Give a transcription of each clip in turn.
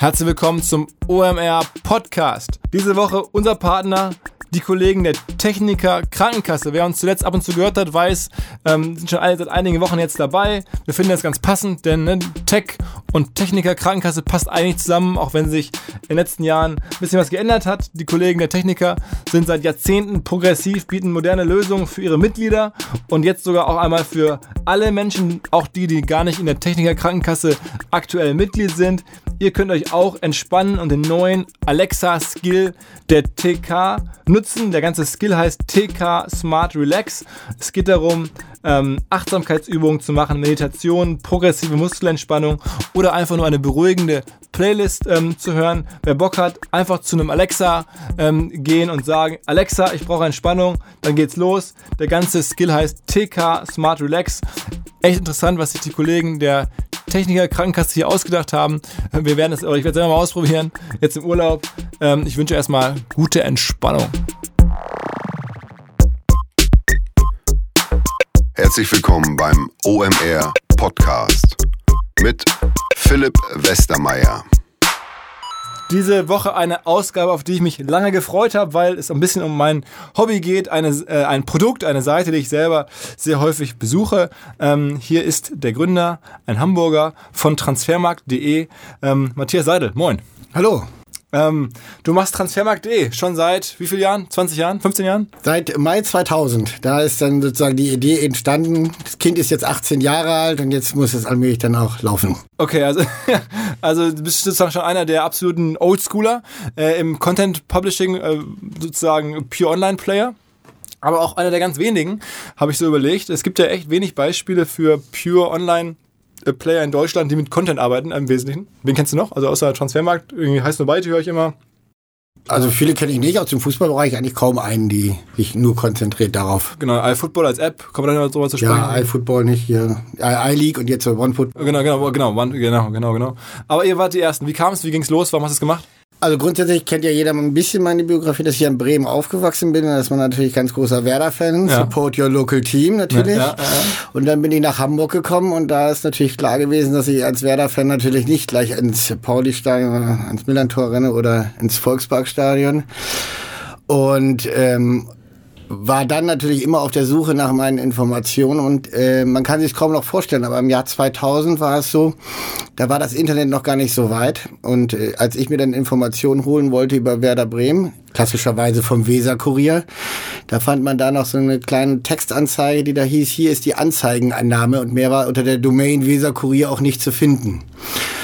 Herzlich willkommen zum OMR Podcast. Diese Woche unser Partner die Kollegen der Techniker Krankenkasse. Wer uns zuletzt ab und zu gehört hat, weiß, ähm, sind schon alle seit einigen Wochen jetzt dabei. Wir finden das ganz passend, denn ne, Tech und Techniker Krankenkasse passt eigentlich zusammen, auch wenn sich in den letzten Jahren ein bisschen was geändert hat. Die Kollegen der Techniker sind seit Jahrzehnten progressiv, bieten moderne Lösungen für ihre Mitglieder und jetzt sogar auch einmal für alle Menschen, auch die, die gar nicht in der Techniker Krankenkasse aktuell Mitglied sind. Ihr könnt euch auch entspannen und den neuen Alexa-Skill der TK nutzen. Der ganze Skill heißt TK Smart Relax. Es geht darum, ähm, Achtsamkeitsübungen zu machen, Meditation, progressive Muskelentspannung oder einfach nur eine beruhigende Playlist ähm, zu hören. Wer Bock hat, einfach zu einem Alexa ähm, gehen und sagen, Alexa, ich brauche Entspannung, dann geht's los. Der ganze Skill heißt TK Smart Relax. Echt interessant, was sich die Kollegen der Techniker Krankenkasse hier ausgedacht haben. Wir werden es, ich werde es selber mal ausprobieren, jetzt im Urlaub. Ähm, ich wünsche erstmal gute Entspannung. Herzlich willkommen beim OMR Podcast mit Philipp Westermeier. Diese Woche eine Ausgabe, auf die ich mich lange gefreut habe, weil es ein bisschen um mein Hobby geht. Eine, äh, ein Produkt, eine Seite, die ich selber sehr häufig besuche. Ähm, hier ist der Gründer, ein Hamburger von transfermarkt.de, ähm, Matthias Seidel. Moin. Hallo. Ähm, du machst Transfermarkt.de schon seit wie vielen Jahren? 20 Jahren? 15 Jahren? Seit Mai 2000. Da ist dann sozusagen die Idee entstanden. Das Kind ist jetzt 18 Jahre alt und jetzt muss es allmählich dann auch laufen. Okay, also, also du bist sozusagen schon einer der absoluten Oldschooler äh, im Content Publishing, äh, sozusagen Pure Online Player. Aber auch einer der ganz wenigen, habe ich so überlegt. Es gibt ja echt wenig Beispiele für Pure Online Player in Deutschland, die mit Content arbeiten im Wesentlichen. Wen kennst du noch? Also außer Transfermarkt, irgendwie heißt nur Byte, höre ich immer. Also viele kenne ich nicht, aus dem Fußballbereich eigentlich kaum einen, die sich nur konzentriert darauf. Genau, iFootball als App, kommen wir dann drüber zu sprechen? Ja, iFootball nicht hier, iLeague und jetzt OneFootball. Genau, genau, genau, genau, genau, genau. Aber ihr wart die Ersten. Wie kam es, wie ging es los, warum hast du es gemacht? Also grundsätzlich kennt ja jeder ein bisschen meine Biografie, dass ich in Bremen aufgewachsen bin. Da ist man natürlich ganz großer Werder-Fan. Ja. Support your local team natürlich. Ja, ja, und dann bin ich nach Hamburg gekommen und da ist natürlich klar gewesen, dass ich als Werder-Fan natürlich nicht gleich ins Pauli-Stadion oder ans Millantor renne oder ins Volksparkstadion. Und ähm, war dann natürlich immer auf der Suche nach meinen Informationen und äh, man kann sich kaum noch vorstellen, aber im Jahr 2000 war es so, da war das Internet noch gar nicht so weit und äh, als ich mir dann Informationen holen wollte über Werder Bremen, klassischerweise vom Weser Kurier, da fand man da noch so eine kleine Textanzeige, die da hieß, hier ist die Anzeigenannahme und mehr war unter der Domain Weser Kurier auch nicht zu finden.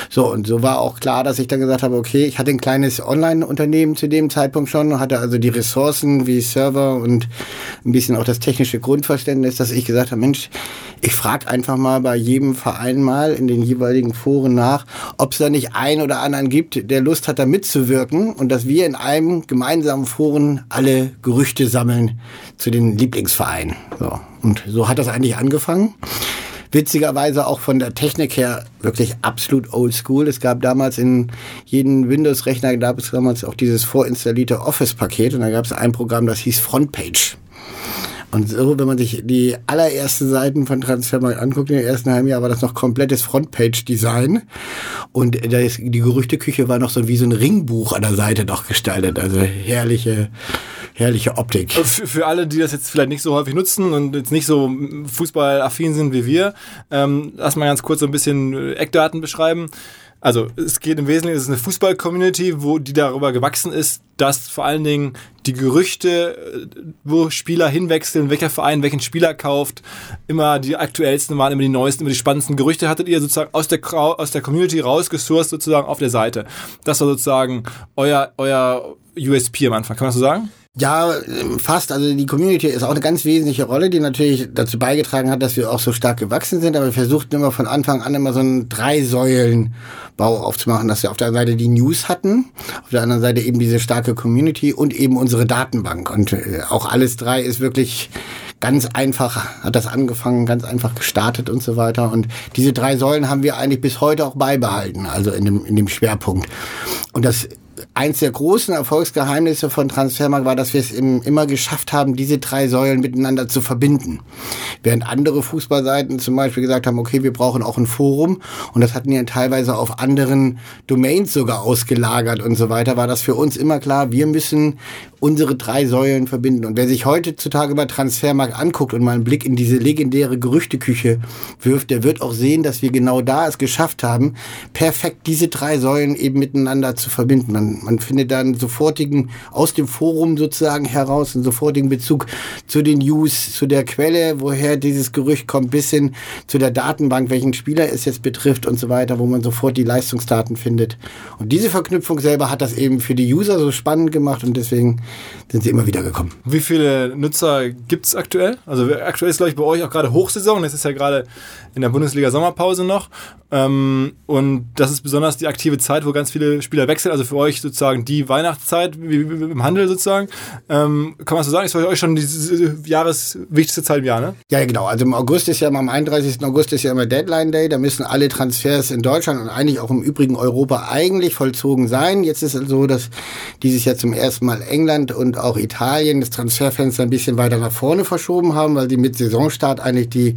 So, und so war auch klar, dass ich dann gesagt habe, okay, ich hatte ein kleines Online-Unternehmen zu dem Zeitpunkt schon, hatte also die Ressourcen wie Server und ein bisschen auch das technische Grundverständnis, dass ich gesagt habe, Mensch, ich frage einfach mal bei jedem Verein mal in den jeweiligen Foren nach, ob es da nicht einen oder anderen gibt, der Lust hat, da mitzuwirken und dass wir in einem gemeinsamen Foren alle Gerüchte sammeln zu den Lieblingsvereinen. So. Und so hat das eigentlich angefangen witzigerweise auch von der Technik her wirklich absolut oldschool. Es gab damals in jedem Windows-Rechner, gab es damals auch dieses vorinstallierte Office-Paket und da gab es ein Programm, das hieß Frontpage. Und so, wenn man sich die allerersten Seiten von Transfermarkt anguckt, in den ersten halben Jahr war das noch komplettes Frontpage-Design. Und die Gerüchteküche war noch so wie so ein Ringbuch an der Seite noch gestaltet. Also herrliche, herrliche Optik. Für, für alle, die das jetzt vielleicht nicht so häufig nutzen und jetzt nicht so fußballaffin sind wie wir, ähm, lass mal ganz kurz so ein bisschen Eckdaten beschreiben. Also es geht im Wesentlichen, es ist eine Fußball-Community, wo die darüber gewachsen ist, dass vor allen Dingen die Gerüchte, äh, wo Spieler hinwechseln, welcher Verein welchen Spieler kauft, immer die aktuellsten waren, immer die neuesten, immer die spannendsten Gerüchte hattet ihr sozusagen aus der, aus der Community rausgesourced sozusagen auf der Seite. Das war sozusagen euer, euer USP am Anfang, kann man das so sagen? Ja, fast. Also die Community ist auch eine ganz wesentliche Rolle, die natürlich dazu beigetragen hat, dass wir auch so stark gewachsen sind. Aber wir versuchten immer von Anfang an immer so einen Drei-Säulen-Bau aufzumachen, dass wir auf der einen Seite die News hatten, auf der anderen Seite eben diese starke Community und eben unsere Datenbank. Und äh, auch alles drei ist wirklich ganz einfach, hat das angefangen, ganz einfach gestartet und so weiter. Und diese drei Säulen haben wir eigentlich bis heute auch beibehalten, also in dem, in dem Schwerpunkt. Und das eins der großen Erfolgsgeheimnisse von Transfermarkt war, dass wir es immer geschafft haben, diese drei Säulen miteinander zu verbinden. Während andere Fußballseiten zum Beispiel gesagt haben, okay, wir brauchen auch ein Forum und das hatten dann teilweise auf anderen Domains sogar ausgelagert und so weiter, war das für uns immer klar, wir müssen unsere drei Säulen verbinden. Und wer sich heutzutage bei Transfermarkt anguckt und mal einen Blick in diese legendäre Gerüchteküche wirft, der wird auch sehen, dass wir genau da es geschafft haben, perfekt diese drei Säulen eben miteinander zu verbinden. Man, man findet dann sofortigen, aus dem Forum sozusagen heraus, einen sofortigen Bezug zu den News, zu der Quelle, woher dieses Gerücht kommt, bis hin zu der Datenbank, welchen Spieler es jetzt betrifft und so weiter, wo man sofort die Leistungsdaten findet. Und diese Verknüpfung selber hat das eben für die User so spannend gemacht und deswegen sind sie immer wieder gekommen. Wie viele Nutzer gibt es aktuell? Also aktuell ist, glaube ich, bei euch auch gerade Hochsaison. Es ist ja gerade in der Bundesliga Sommerpause noch. Ähm, und das ist besonders die aktive Zeit, wo ganz viele Spieler wechseln. Also für euch sozusagen die Weihnachtszeit im Handel sozusagen. Ähm, kann man so sagen, ist für euch schon die Jahreswichtigste Zeit im Jahr, ne? Ja, genau. Also im August ist ja immer, am 31. August ist ja immer Deadline Day. Da müssen alle Transfers in Deutschland und eigentlich auch im übrigen Europa eigentlich vollzogen sein. Jetzt ist es so, dass dieses Jahr zum ersten Mal England und auch Italien das Transferfenster ein bisschen weiter nach vorne verschoben haben, weil sie mit Saisonstart eigentlich die,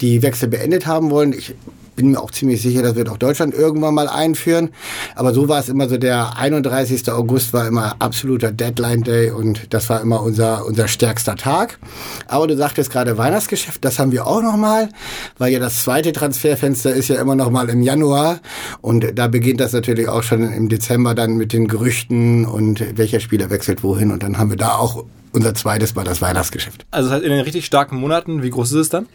die Wechsel beendet haben wollen. Ich bin mir auch ziemlich sicher, das wird auch Deutschland irgendwann mal einführen. Aber so war es immer so, der 31. August war immer absoluter Deadline Day und das war immer unser, unser stärkster Tag. Aber du sagtest gerade Weihnachtsgeschäft, das haben wir auch nochmal, weil ja das zweite Transferfenster ist ja immer noch mal im Januar und da beginnt das natürlich auch schon im Dezember dann mit den Gerüchten und welcher Spieler wechselt wohin und dann haben wir da auch unser zweites Mal das Weihnachtsgeschäft. Also das heißt, in den richtig starken Monaten, wie groß ist es dann?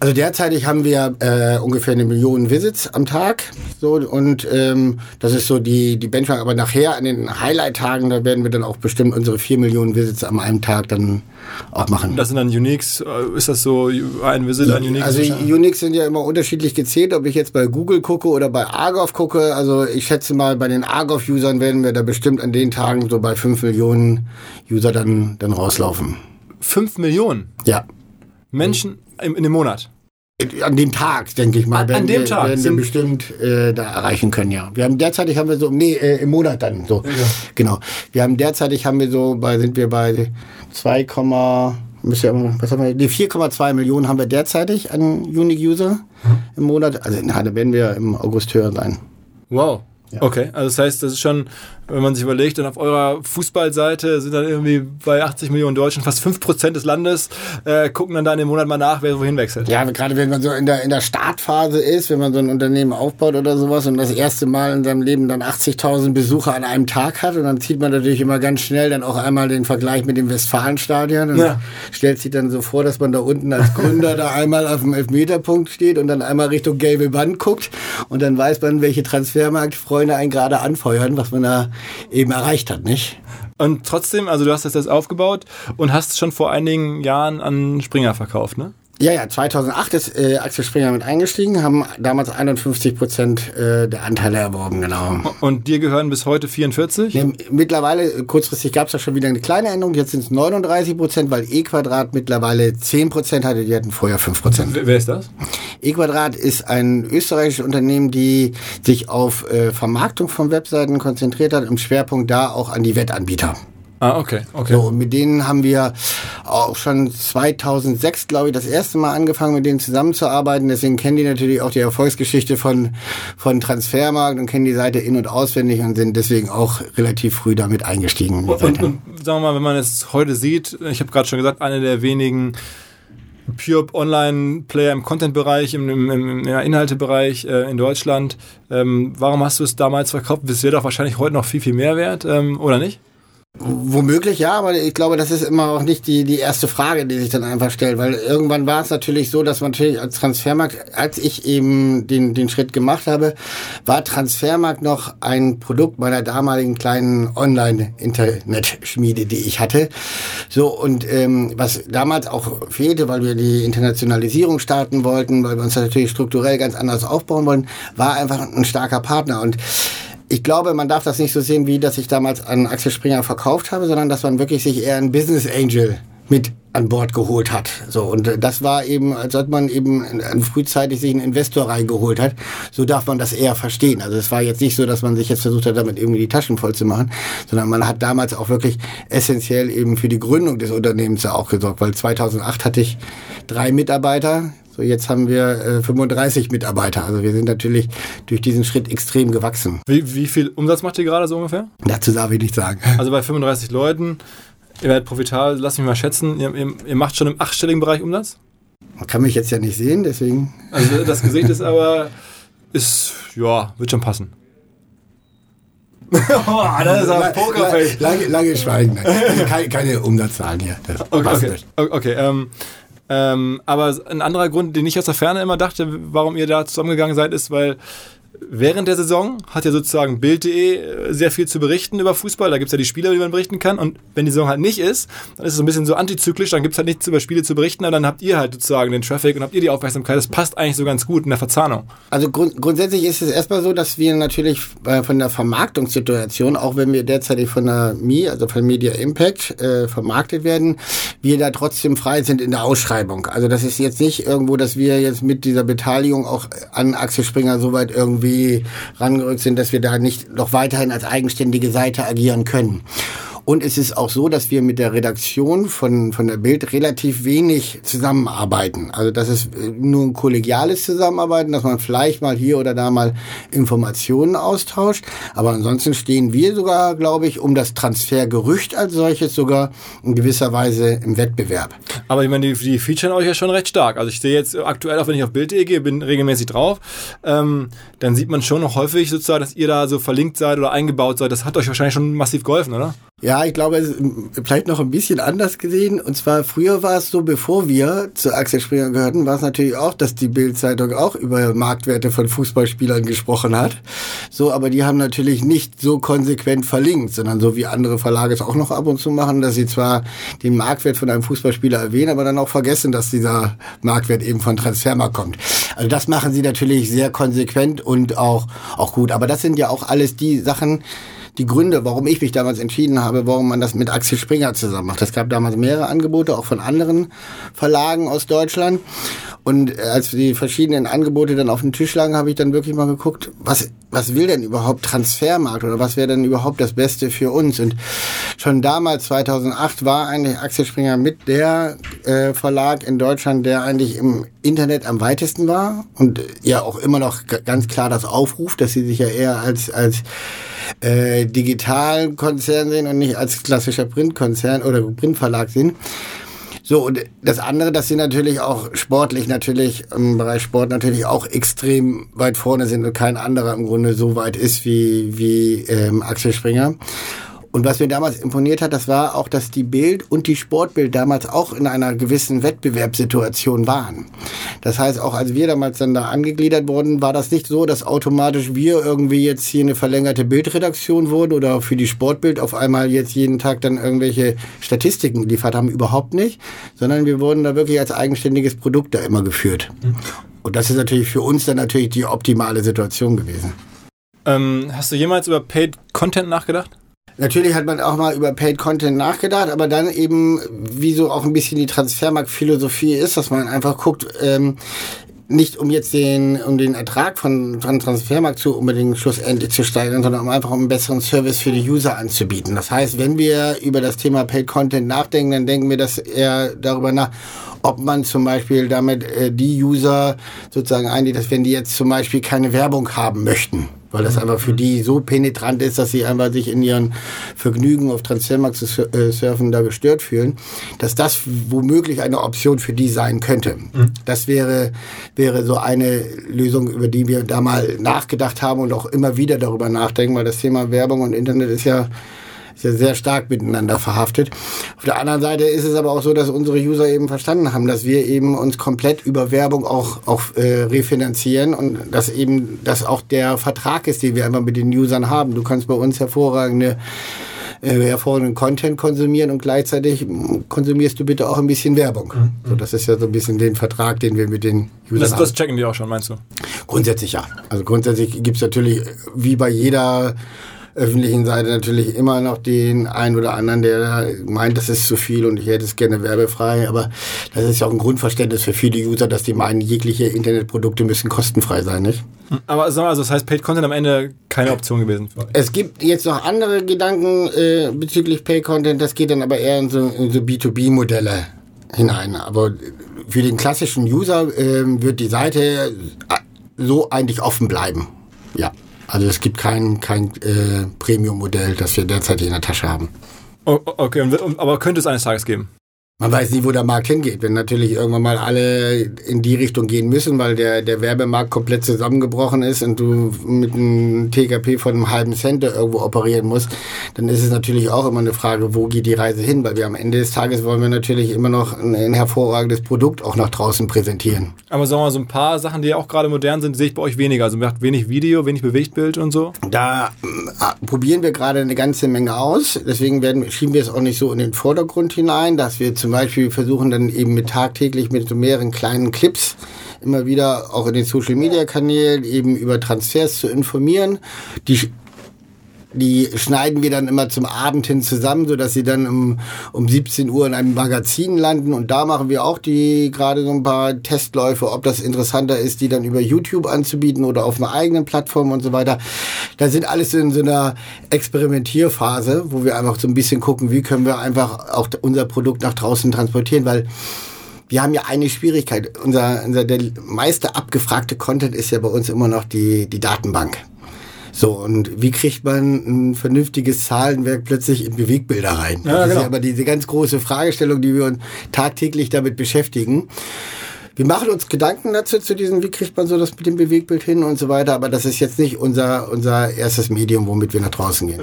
Also derzeitig haben wir äh, ungefähr eine Million Visits am Tag. So, und ähm, das ist so die, die Benchmark. Aber nachher an den Highlight-Tagen, da werden wir dann auch bestimmt unsere vier Millionen Visits am einem Tag dann auch machen. Das sind dann Uniques, äh, ist das so ein Visit, ein Unique? Also Uniques sind ja immer unterschiedlich gezählt, ob ich jetzt bei Google gucke oder bei Argov gucke. Also ich schätze mal, bei den Argov-Usern werden wir da bestimmt an den Tagen so bei fünf Millionen User dann, dann rauslaufen. Fünf Millionen? Ja. Menschen in, in dem Monat? An dem Tag, denke ich mal, an, dem Tag werden wir bestimmt äh, da erreichen können, ja. Wir haben derzeitig haben wir so, nee, äh, im Monat dann so. Ja. Genau. Wir haben derzeitig haben wir so bei, sind wir bei 2, müsste ja, was haben wir, die 4,2 Millionen haben wir derzeitig an Unique User hm. im Monat. Also na, da werden wir im August höher sein. Wow. Ja. Okay, also das heißt, das ist schon, wenn man sich überlegt, dann auf eurer Fußballseite sind dann irgendwie bei 80 Millionen Deutschen fast 5% des Landes, äh, gucken dann da in dem Monat mal nach, wer wohin wechselt. Ja, gerade wenn man so in der, in der Startphase ist, wenn man so ein Unternehmen aufbaut oder sowas und das erste Mal in seinem Leben dann 80.000 Besucher an einem Tag hat und dann zieht man natürlich immer ganz schnell dann auch einmal den Vergleich mit dem Westfalenstadion und ja. stellt sich dann so vor, dass man da unten als Gründer da einmal auf dem Elfmeterpunkt steht und dann einmal Richtung gelbe Wand guckt und dann weiß man, welche Transfermarktfreunde Freunde einen gerade anfeuern, was man da eben erreicht hat, nicht? Und trotzdem, also du hast das jetzt aufgebaut und hast schon vor einigen Jahren an Springer verkauft, ne? Ja, ja, 2008 ist äh, Axel Springer mit eingestiegen, haben damals 51 Prozent äh, der Anteile erworben, genau. Und dir gehören bis heute 44? Nee, mittlerweile, kurzfristig gab es ja schon wieder eine kleine Änderung, jetzt sind es 39 Prozent, weil E-Quadrat mittlerweile 10 Prozent hatte, die hatten vorher 5 Prozent. Wer ist das? E-Quadrat ist ein österreichisches Unternehmen, die sich auf äh, Vermarktung von Webseiten konzentriert hat, im Schwerpunkt da auch an die Wettanbieter. Ah, okay, okay. So, und mit denen haben wir auch schon 2006, glaube ich, das erste Mal angefangen, mit denen zusammenzuarbeiten. Deswegen kennen die natürlich auch die Erfolgsgeschichte von, von Transfermarkt und kennen die Seite in- und auswendig und sind deswegen auch relativ früh damit eingestiegen. Und, und, und sagen wir mal, wenn man es heute sieht, ich habe gerade schon gesagt, eine der wenigen Pure Online-Player im Content-Bereich, im, im, im ja, Inhaltebereich äh, in Deutschland. Ähm, warum hast du es damals verkauft? Das wäre doch wahrscheinlich heute noch viel, viel mehr wert, ähm, oder nicht? Womöglich ja, aber ich glaube, das ist immer auch nicht die, die erste Frage, die sich dann einfach stellt, weil irgendwann war es natürlich so, dass man natürlich als Transfermarkt, als ich eben den, den Schritt gemacht habe, war Transfermarkt noch ein Produkt meiner damaligen kleinen Online-Internet-Schmiede, die ich hatte. So, und ähm, was damals auch fehlte, weil wir die Internationalisierung starten wollten, weil wir uns natürlich strukturell ganz anders aufbauen wollen, war einfach ein starker Partner und ich glaube, man darf das nicht so sehen, wie dass ich damals an Axel Springer verkauft habe, sondern dass man wirklich sich eher einen Business Angel mit an Bord geholt hat. So und das war eben, als ob man eben frühzeitig sich einen Investor reingeholt hat. So darf man das eher verstehen. Also es war jetzt nicht so, dass man sich jetzt versucht hat, damit irgendwie die Taschen voll zu machen, sondern man hat damals auch wirklich essentiell eben für die Gründung des Unternehmens ja auch gesorgt, weil 2008 hatte ich drei Mitarbeiter. So, jetzt haben wir äh, 35 Mitarbeiter. Also wir sind natürlich durch diesen Schritt extrem gewachsen. Wie, wie viel Umsatz macht ihr gerade so ungefähr? Dazu darf ich nicht sagen. Also bei 35 Leuten, ihr werdet profitabel, lass mich mal schätzen, ihr, ihr, ihr macht schon im achtstelligen Bereich Umsatz? Man kann mich jetzt ja nicht sehen, deswegen. Also das Gesicht ist aber, ist, ja, wird schon passen. oh, das ist ein Pokerface. Lange, lange Schweigen. Also keine, keine Umsatzzahlen hier. Das okay, okay, okay ähm, ähm, aber ein anderer Grund, den ich aus der Ferne immer dachte, warum ihr da zusammengegangen seid, ist, weil Während der Saison hat ja sozusagen Bild.de äh, sehr viel zu berichten über Fußball. Da gibt es ja die Spieler, die man berichten kann. Und wenn die Saison halt nicht ist, dann ist es ein bisschen so antizyklisch. Dann gibt es halt nichts über Spiele zu berichten. Aber dann habt ihr halt sozusagen den Traffic und habt ihr die Aufmerksamkeit. Das passt eigentlich so ganz gut in der Verzahnung. Also grund grundsätzlich ist es erstmal so, dass wir natürlich äh, von der Vermarktungssituation, auch wenn wir derzeit von der MI, also von Media Impact, äh, vermarktet werden, wir da trotzdem frei sind in der Ausschreibung. Also das ist jetzt nicht irgendwo, dass wir jetzt mit dieser Beteiligung auch an Axel Springer soweit irgendwie irgendwie rangerückt sind, dass wir da nicht noch weiterhin als eigenständige Seite agieren können. Und es ist auch so, dass wir mit der Redaktion von, von der Bild relativ wenig zusammenarbeiten. Also das ist äh, nur ein kollegiales Zusammenarbeiten, dass man vielleicht mal hier oder da mal Informationen austauscht. Aber ansonsten stehen wir sogar, glaube ich, um das Transfergerücht als solches sogar in gewisser Weise im Wettbewerb. Aber ich meine, die, die featuren euch ja schon recht stark. Also ich sehe jetzt aktuell, auch wenn ich auf Bild.de gehe, bin regelmäßig drauf, ähm, dann sieht man schon noch häufig sozusagen, dass ihr da so verlinkt seid oder eingebaut seid. Das hat euch wahrscheinlich schon massiv geholfen, oder? Ja, ich glaube, es ist vielleicht noch ein bisschen anders gesehen. Und zwar früher war es so, bevor wir zu Axel Springer gehörten, war es natürlich auch, dass die Bild-Zeitung auch über Marktwerte von Fußballspielern gesprochen hat. So, aber die haben natürlich nicht so konsequent verlinkt, sondern so wie andere Verlage es auch noch ab und zu machen, dass sie zwar den Marktwert von einem Fußballspieler erwähnen, aber dann auch vergessen, dass dieser Marktwert eben von Transfermarkt kommt. Also das machen sie natürlich sehr konsequent und auch, auch gut. Aber das sind ja auch alles die Sachen, die Gründe, warum ich mich damals entschieden habe, warum man das mit Axel Springer zusammen macht. Es gab damals mehrere Angebote, auch von anderen Verlagen aus Deutschland. Und äh, als die verschiedenen Angebote dann auf dem Tisch lagen, habe ich dann wirklich mal geguckt, was, was will denn überhaupt Transfermarkt oder was wäre denn überhaupt das Beste für uns? Und schon damals, 2008, war eigentlich Axel Springer mit der äh, Verlag in Deutschland, der eigentlich im Internet am weitesten war und ja auch immer noch ganz klar das aufruft, dass sie sich ja eher als, als äh, digitalen Konzern sehen und nicht als klassischer Printkonzern oder Printverlag sehen. So, und das andere, dass sie natürlich auch sportlich natürlich im Bereich Sport natürlich auch extrem weit vorne sind und kein anderer im Grunde so weit ist wie, wie ähm, Axel Springer. Und was mir damals imponiert hat, das war auch, dass die Bild und die Sportbild damals auch in einer gewissen Wettbewerbssituation waren. Das heißt, auch als wir damals dann da angegliedert wurden, war das nicht so, dass automatisch wir irgendwie jetzt hier eine verlängerte Bildredaktion wurden oder für die Sportbild auf einmal jetzt jeden Tag dann irgendwelche Statistiken geliefert haben. Überhaupt nicht. Sondern wir wurden da wirklich als eigenständiges Produkt da immer geführt. Und das ist natürlich für uns dann natürlich die optimale Situation gewesen. Ähm, hast du jemals über Paid Content nachgedacht? Natürlich hat man auch mal über Paid Content nachgedacht, aber dann eben, wie so auch ein bisschen die Transfermarktphilosophie ist, dass man einfach guckt, ähm, nicht um jetzt den, um den Ertrag von, von Transfermarkt zu unbedingt schlussendlich zu steigern, sondern um einfach einen besseren Service für die User anzubieten. Das heißt, wenn wir über das Thema Paid Content nachdenken, dann denken wir das eher darüber nach, ob man zum Beispiel damit äh, die User sozusagen einlädt, dass wenn die jetzt zum Beispiel keine Werbung haben möchten, weil das einfach für die so penetrant ist, dass sie einfach sich in ihren Vergnügen auf Transfermarkt zu äh, surfen da gestört fühlen, dass das womöglich eine Option für die sein könnte. Mhm. Das wäre, wäre so eine Lösung, über die wir da mal nachgedacht haben und auch immer wieder darüber nachdenken, weil das Thema Werbung und Internet ist ja ist ja sehr stark miteinander verhaftet. Auf der anderen Seite ist es aber auch so, dass unsere User eben verstanden haben, dass wir eben uns komplett über Werbung auch, auch äh, refinanzieren und dass eben das auch der Vertrag ist, den wir einfach mit den Usern haben. Du kannst bei uns hervorragende äh, hervorragenden Content konsumieren und gleichzeitig konsumierst du bitte auch ein bisschen Werbung. Mhm. So, das ist ja so ein bisschen den Vertrag, den wir mit den Usern das, haben. Das checken die auch schon, meinst du? Grundsätzlich ja. Also grundsätzlich gibt es natürlich, wie bei jeder öffentlichen Seite natürlich immer noch den einen oder anderen, der meint, das ist zu viel und ich hätte es gerne werbefrei. Aber das ist ja auch ein Grundverständnis für viele User, dass die meinen, jegliche Internetprodukte müssen kostenfrei sein, nicht? Aber also das heißt, Paid Content am Ende keine Option gewesen für euch? Es gibt jetzt noch andere Gedanken äh, bezüglich Paid Content. Das geht dann aber eher in so, in so B2B-Modelle hinein. Aber für den klassischen User äh, wird die Seite äh, so eigentlich offen bleiben. Ja. Also es gibt kein, kein äh, Premium-Modell, das wir derzeit in der Tasche haben. okay, aber könnte es eines Tages geben? Man weiß nie, wo der Markt hingeht. Wenn natürlich irgendwann mal alle in die Richtung gehen müssen, weil der, der Werbemarkt komplett zusammengebrochen ist und du mit einem TKP von einem halben Cent irgendwo operieren musst, dann ist es natürlich auch immer eine Frage, wo geht die Reise hin? Weil wir am Ende des Tages wollen wir natürlich immer noch ein, ein hervorragendes Produkt auch nach draußen präsentieren. Aber sagen wir mal, so ein paar Sachen, die auch gerade modern sind, sehe ich bei euch weniger. Also macht wenig Video, wenig Bewegtbild und so. Da äh, probieren wir gerade eine ganze Menge aus. Deswegen werden, schieben wir es auch nicht so in den Vordergrund hinein, dass wir zum zum Beispiel versuchen dann eben mit tagtäglich mit so mehreren kleinen Clips immer wieder auch in den Social Media Kanälen eben über Transfers zu informieren. Die die schneiden wir dann immer zum Abend hin zusammen, so dass sie dann um, um 17 Uhr in einem Magazin landen. Und da machen wir auch die gerade so ein paar Testläufe, ob das interessanter ist, die dann über YouTube anzubieten oder auf einer eigenen Plattform und so weiter. Da sind alles in so einer Experimentierphase, wo wir einfach so ein bisschen gucken, wie können wir einfach auch unser Produkt nach draußen transportieren, weil wir haben ja eine Schwierigkeit. Unser, unser der meiste abgefragte Content ist ja bei uns immer noch die, die Datenbank. So, und wie kriegt man ein vernünftiges Zahlenwerk plötzlich in Bewegbilder rein? Ja, das genau. ist ja aber diese ganz große Fragestellung, die wir uns tagtäglich damit beschäftigen. Wir machen uns Gedanken dazu, zu diesem, wie kriegt man so das mit dem Bewegbild hin und so weiter, aber das ist jetzt nicht unser, unser erstes Medium, womit wir nach draußen gehen.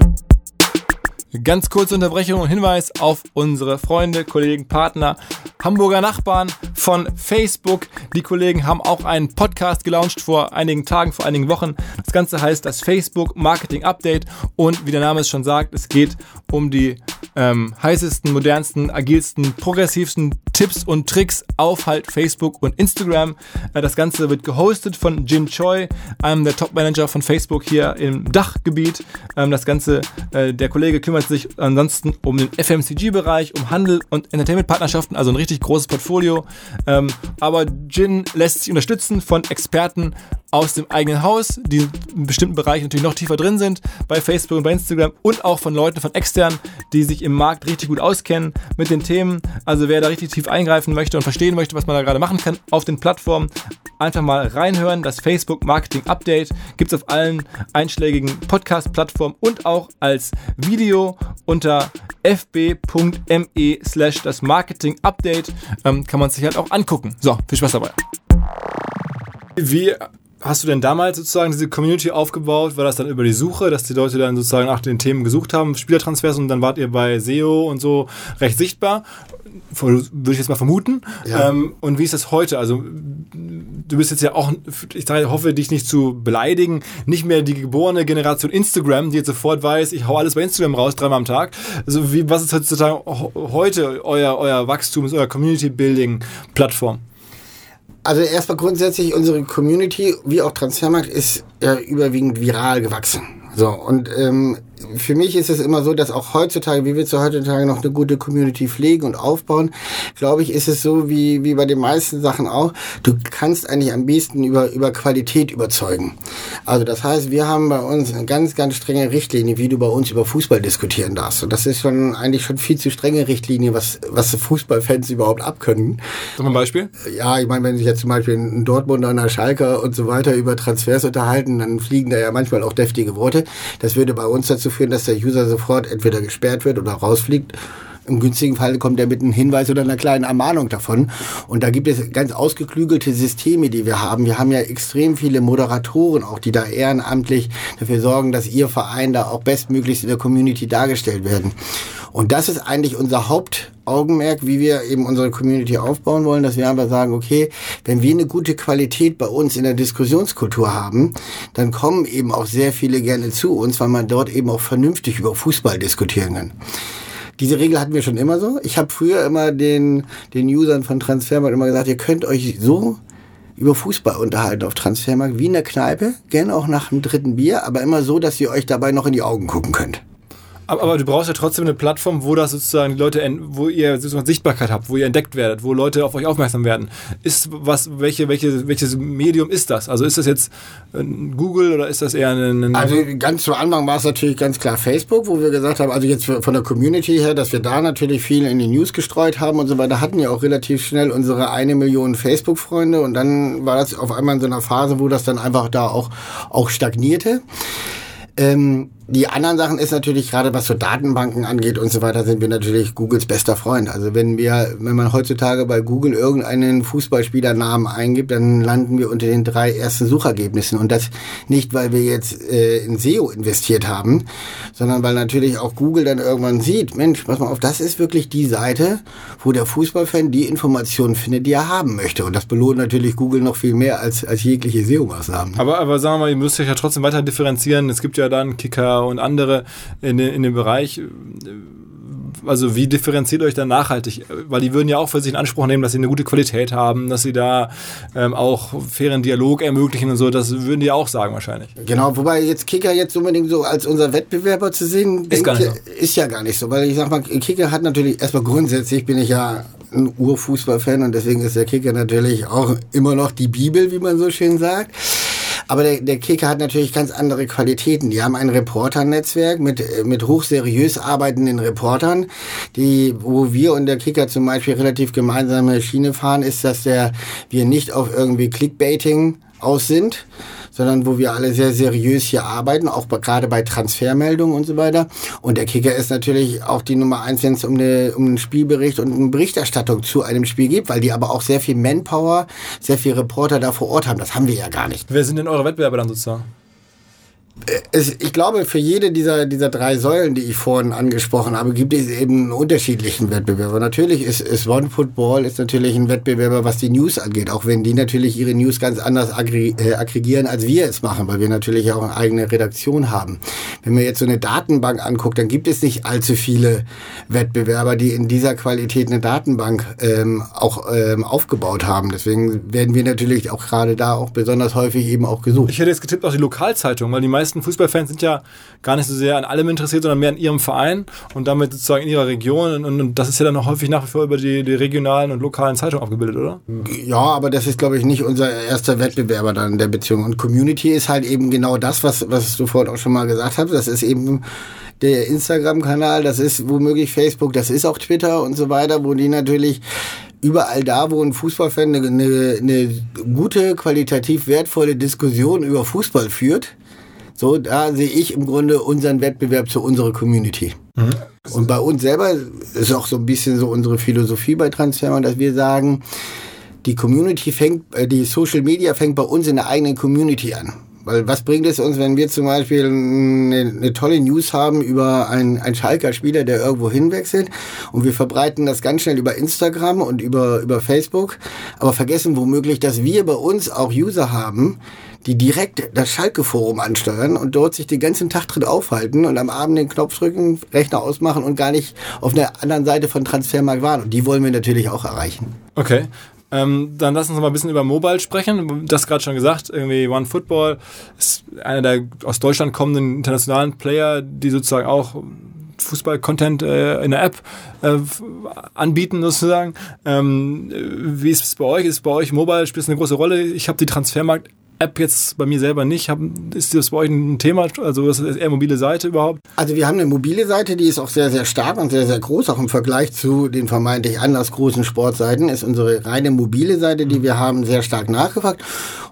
Ganz kurze Unterbrechung und Hinweis auf unsere Freunde, Kollegen, Partner, Hamburger Nachbarn von Facebook. Die Kollegen haben auch einen Podcast gelauncht vor einigen Tagen, vor einigen Wochen. Das Ganze heißt das Facebook Marketing Update und wie der Name es schon sagt, es geht um die ähm, heißesten, modernsten, agilsten, progressivsten Tipps und Tricks auf halt Facebook und Instagram. Äh, das Ganze wird gehostet von Jin Choi, einem der Top-Manager von Facebook hier im Dachgebiet. Ähm, das Ganze, äh, der Kollege kümmert sich ansonsten um den FMCG-Bereich, um Handel und Entertainment-Partnerschaften, also ein richtig großes Portfolio. Ähm, aber Jin lässt sich unterstützen von Experten aus dem eigenen Haus, die in bestimmten Bereichen natürlich noch tiefer drin sind, bei Facebook und bei Instagram und auch von Leuten von extern, die sich im Markt richtig gut auskennen mit den Themen. Also wer da richtig tief eingreifen möchte und verstehen möchte, was man da gerade machen kann auf den Plattformen, einfach mal reinhören. Das Facebook Marketing Update gibt es auf allen einschlägigen Podcast-Plattformen und auch als Video unter fb.me slash das Marketing Update ähm, kann man sich halt auch angucken. So, viel Spaß dabei. Wie hast du denn damals sozusagen diese Community aufgebaut? War das dann über die Suche, dass die Leute dann sozusagen nach den Themen gesucht haben, Spielertransfers und dann wart ihr bei SEO und so recht sichtbar? Würde ich jetzt mal vermuten. Ja. Ähm, und wie ist das heute? Also, du bist jetzt ja auch, ich hoffe, dich nicht zu beleidigen, nicht mehr die geborene Generation Instagram, die jetzt sofort weiß, ich hau alles bei Instagram raus, dreimal am Tag. Also, wie, was ist heutzutage heute euer, euer Wachstum, euer Community-Building-Plattform? Also erstmal grundsätzlich unsere Community, wie auch Transfermarkt, ist ja überwiegend viral gewachsen. So, und ähm, für mich ist es immer so, dass auch heutzutage, wie wir zu heutzutage noch eine gute Community pflegen und aufbauen, glaube ich, ist es so wie, wie bei den meisten Sachen auch. Du kannst eigentlich am besten über, über Qualität überzeugen. Also das heißt, wir haben bei uns eine ganz, ganz strenge Richtlinie, wie du bei uns über Fußball diskutieren darfst. Und das ist schon eigentlich schon viel zu strenge Richtlinie, was, was Fußballfans überhaupt abkönnen. Ein Beispiel? Ja, ich meine, wenn sich jetzt zum Beispiel ein Dortmunder, einer Schalker und so weiter über Transfers unterhalten, dann fliegen da ja manchmal auch deftige Worte. Das würde bei uns dazu dazu führen, dass der User sofort entweder gesperrt wird oder rausfliegt. Im günstigen Fall kommt er mit einem Hinweis oder einer kleinen Ermahnung davon. Und da gibt es ganz ausgeklügelte Systeme, die wir haben. Wir haben ja extrem viele Moderatoren auch, die da ehrenamtlich dafür sorgen, dass ihr Verein da auch bestmöglichst in der Community dargestellt werden. Und das ist eigentlich unser Hauptaugenmerk, wie wir eben unsere Community aufbauen wollen, dass wir einfach sagen, okay, wenn wir eine gute Qualität bei uns in der Diskussionskultur haben, dann kommen eben auch sehr viele gerne zu uns, weil man dort eben auch vernünftig über Fußball diskutieren kann. Diese Regel hatten wir schon immer so. Ich habe früher immer den, den Usern von Transfermarkt immer gesagt, ihr könnt euch so über Fußball unterhalten auf Transfermarkt, wie in der Kneipe, gerne auch nach dem dritten Bier, aber immer so, dass ihr euch dabei noch in die Augen gucken könnt. Aber, aber, du brauchst ja trotzdem eine Plattform, wo das sozusagen Leute, wo ihr sozusagen Sichtbarkeit habt, wo ihr entdeckt werdet, wo Leute auf euch aufmerksam werden. Ist was, welche, welche, welches Medium ist das? Also ist das jetzt Google oder ist das eher ein, ein Also ganz zu Anfang war es natürlich ganz klar Facebook, wo wir gesagt haben, also jetzt von der Community her, dass wir da natürlich viel in die News gestreut haben und so weiter, hatten ja auch relativ schnell unsere eine Million Facebook-Freunde und dann war das auf einmal in so einer Phase, wo das dann einfach da auch, auch stagnierte. Ähm, die anderen Sachen ist natürlich gerade, was so Datenbanken angeht und so weiter, sind wir natürlich Googles bester Freund. Also wenn wir, wenn man heutzutage bei Google irgendeinen Fußballspielernamen eingibt, dann landen wir unter den drei ersten Suchergebnissen. Und das nicht, weil wir jetzt äh, in SEO investiert haben, sondern weil natürlich auch Google dann irgendwann sieht, Mensch, pass mal auf, das ist wirklich die Seite, wo der Fußballfan die Informationen findet, die er haben möchte. Und das belohnt natürlich Google noch viel mehr als, als jegliche SEO-Maßnahmen. Aber, aber sagen wir mal, ihr müsst euch ja trotzdem weiter differenzieren. Es gibt ja dann Kicker und andere in, in dem Bereich. Äh, also wie differenziert euch da nachhaltig? Weil die würden ja auch für sich in Anspruch nehmen, dass sie eine gute Qualität haben, dass sie da ähm, auch fairen Dialog ermöglichen und so. Das würden die auch sagen wahrscheinlich. Genau, wobei jetzt Kicker jetzt unbedingt so als unser Wettbewerber zu sehen, ist, denkt, so. ist ja gar nicht so. Weil ich sag mal, Kicker hat natürlich, erstmal grundsätzlich bin ich ja ein Urfußballfan und deswegen ist der Kicker natürlich auch immer noch die Bibel, wie man so schön sagt. Aber der, der Kicker hat natürlich ganz andere Qualitäten. Die haben ein Reporternetzwerk mit, mit hochseriös arbeitenden Reportern, die, wo wir und der Kicker zum Beispiel relativ gemeinsame Schiene fahren, ist, dass der, wir nicht auf irgendwie Clickbaiting aus sind, sondern wo wir alle sehr seriös hier arbeiten, auch gerade bei Transfermeldungen und so weiter. Und der Kicker ist natürlich auch die Nummer eins, wenn es um, um einen Spielbericht und eine Berichterstattung zu einem Spiel geht, weil die aber auch sehr viel Manpower, sehr viel Reporter da vor Ort haben. Das haben wir ja gar nicht. Wer sind denn eure Wettbewerber dann sozusagen? Ich glaube, für jede dieser, dieser drei Säulen, die ich vorhin angesprochen habe, gibt es eben einen unterschiedlichen Wettbewerber. Natürlich ist, ist One Football ist natürlich ein Wettbewerber, was die News angeht, auch wenn die natürlich ihre News ganz anders äh, aggregieren, als wir es machen, weil wir natürlich auch eine eigene Redaktion haben. Wenn man jetzt so eine Datenbank anguckt, dann gibt es nicht allzu viele Wettbewerber, die in dieser Qualität eine Datenbank ähm, auch ähm, aufgebaut haben. Deswegen werden wir natürlich auch gerade da auch besonders häufig eben auch gesucht. Ich hätte jetzt getippt auf die Lokalzeitung, weil die meisten meisten Fußballfans sind ja gar nicht so sehr an allem interessiert, sondern mehr an ihrem Verein und damit sozusagen in ihrer Region. Und, und das ist ja dann auch häufig nach wie vor über die, die regionalen und lokalen Zeitungen abgebildet, oder? Ja, aber das ist, glaube ich, nicht unser erster Wettbewerber dann in der Beziehung. Und Community ist halt eben genau das, was, was du vorhin auch schon mal gesagt hast. Das ist eben der Instagram-Kanal, das ist womöglich Facebook, das ist auch Twitter und so weiter, wo die natürlich überall da, wo ein Fußballfan eine, eine, eine gute, qualitativ wertvolle Diskussion über Fußball führt, so, da sehe ich im Grunde unseren Wettbewerb zu unserer Community. Mhm. Und bei uns selber ist auch so ein bisschen so unsere Philosophie bei Transfermarkt, dass wir sagen, die Community fängt, äh, die Social Media fängt bei uns in der eigenen Community an. Weil was bringt es uns, wenn wir zum Beispiel eine, eine tolle News haben über einen, einen Schalker Spieler, der irgendwo hinwechselt und wir verbreiten das ganz schnell über Instagram und über, über Facebook, aber vergessen womöglich, dass wir bei uns auch User haben, die direkt das Schalke-Forum ansteuern und dort sich den ganzen Tag drin aufhalten und am Abend den Knopf drücken, Rechner ausmachen und gar nicht auf der anderen Seite von Transfermarkt waren. Und die wollen wir natürlich auch erreichen. Okay. Ähm, dann lass uns mal ein bisschen über Mobile sprechen. Das gerade schon gesagt, irgendwie One Football ist einer der aus Deutschland kommenden internationalen Player, die sozusagen auch Fußball-Content äh, in der App äh, anbieten sozusagen. Ähm, wie ist es bei euch? Ist bei euch Mobile spielt eine große Rolle? Ich habe die Transfermarkt App jetzt bei mir selber nicht. Hab, ist das bei euch ein Thema? Also ist das eher mobile Seite überhaupt? Also wir haben eine mobile Seite, die ist auch sehr, sehr stark und sehr, sehr groß. Auch im Vergleich zu den vermeintlich anders großen Sportseiten ist unsere reine mobile Seite, die wir haben, sehr stark nachgefragt.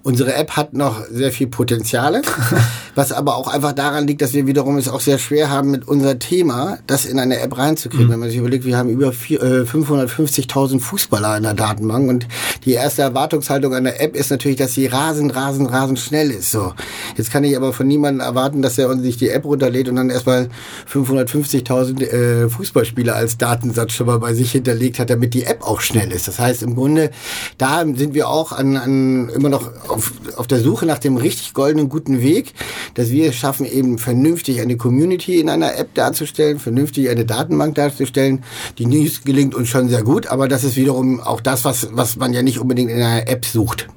Unsere App hat noch sehr viel Potenziale, was aber auch einfach daran liegt, dass wir wiederum es auch sehr schwer haben, mit unser Thema das in eine App reinzukriegen. Mhm. Wenn man sich überlegt, wir haben über äh, 550.000 Fußballer in der Datenbank und die erste Erwartungshaltung an der App ist natürlich, dass sie rasend, rasend rasend, rasend schnell ist. So. Jetzt kann ich aber von niemandem erwarten, dass er sich die App runterlädt und dann erstmal 550.000 äh, Fußballspieler als Datensatz schon mal bei sich hinterlegt hat, damit die App auch schnell ist. Das heißt, im Grunde, da sind wir auch an, an immer noch auf, auf der Suche nach dem richtig goldenen, guten Weg, dass wir es schaffen, eben vernünftig eine Community in einer App darzustellen, vernünftig eine Datenbank darzustellen. Die News gelingt uns schon sehr gut, aber das ist wiederum auch das, was, was man ja nicht unbedingt in einer App sucht.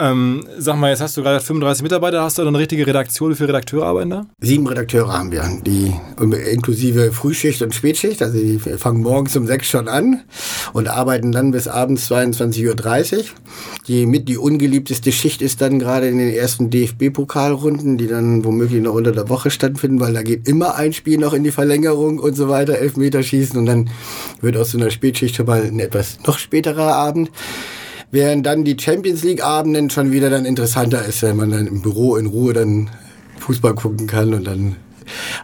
Ähm, sag mal, jetzt hast du gerade 35 Mitarbeiter, hast du dann eine richtige Redaktion, wie viele da? Sieben Redakteure haben wir, die inklusive Frühschicht und Spätschicht, also die fangen morgens um sechs schon an und arbeiten dann bis abends 22.30 Uhr. Die mit die ungeliebteste Schicht ist dann gerade in den ersten DFB-Pokalrunden, die dann womöglich noch unter der Woche stattfinden, weil da geht immer ein Spiel noch in die Verlängerung und so weiter, Elfmeterschießen. Und dann wird aus so einer Spätschicht schon mal ein etwas noch späterer Abend während dann die Champions League Abenden schon wieder dann interessanter ist, wenn man dann im Büro in Ruhe dann Fußball gucken kann und dann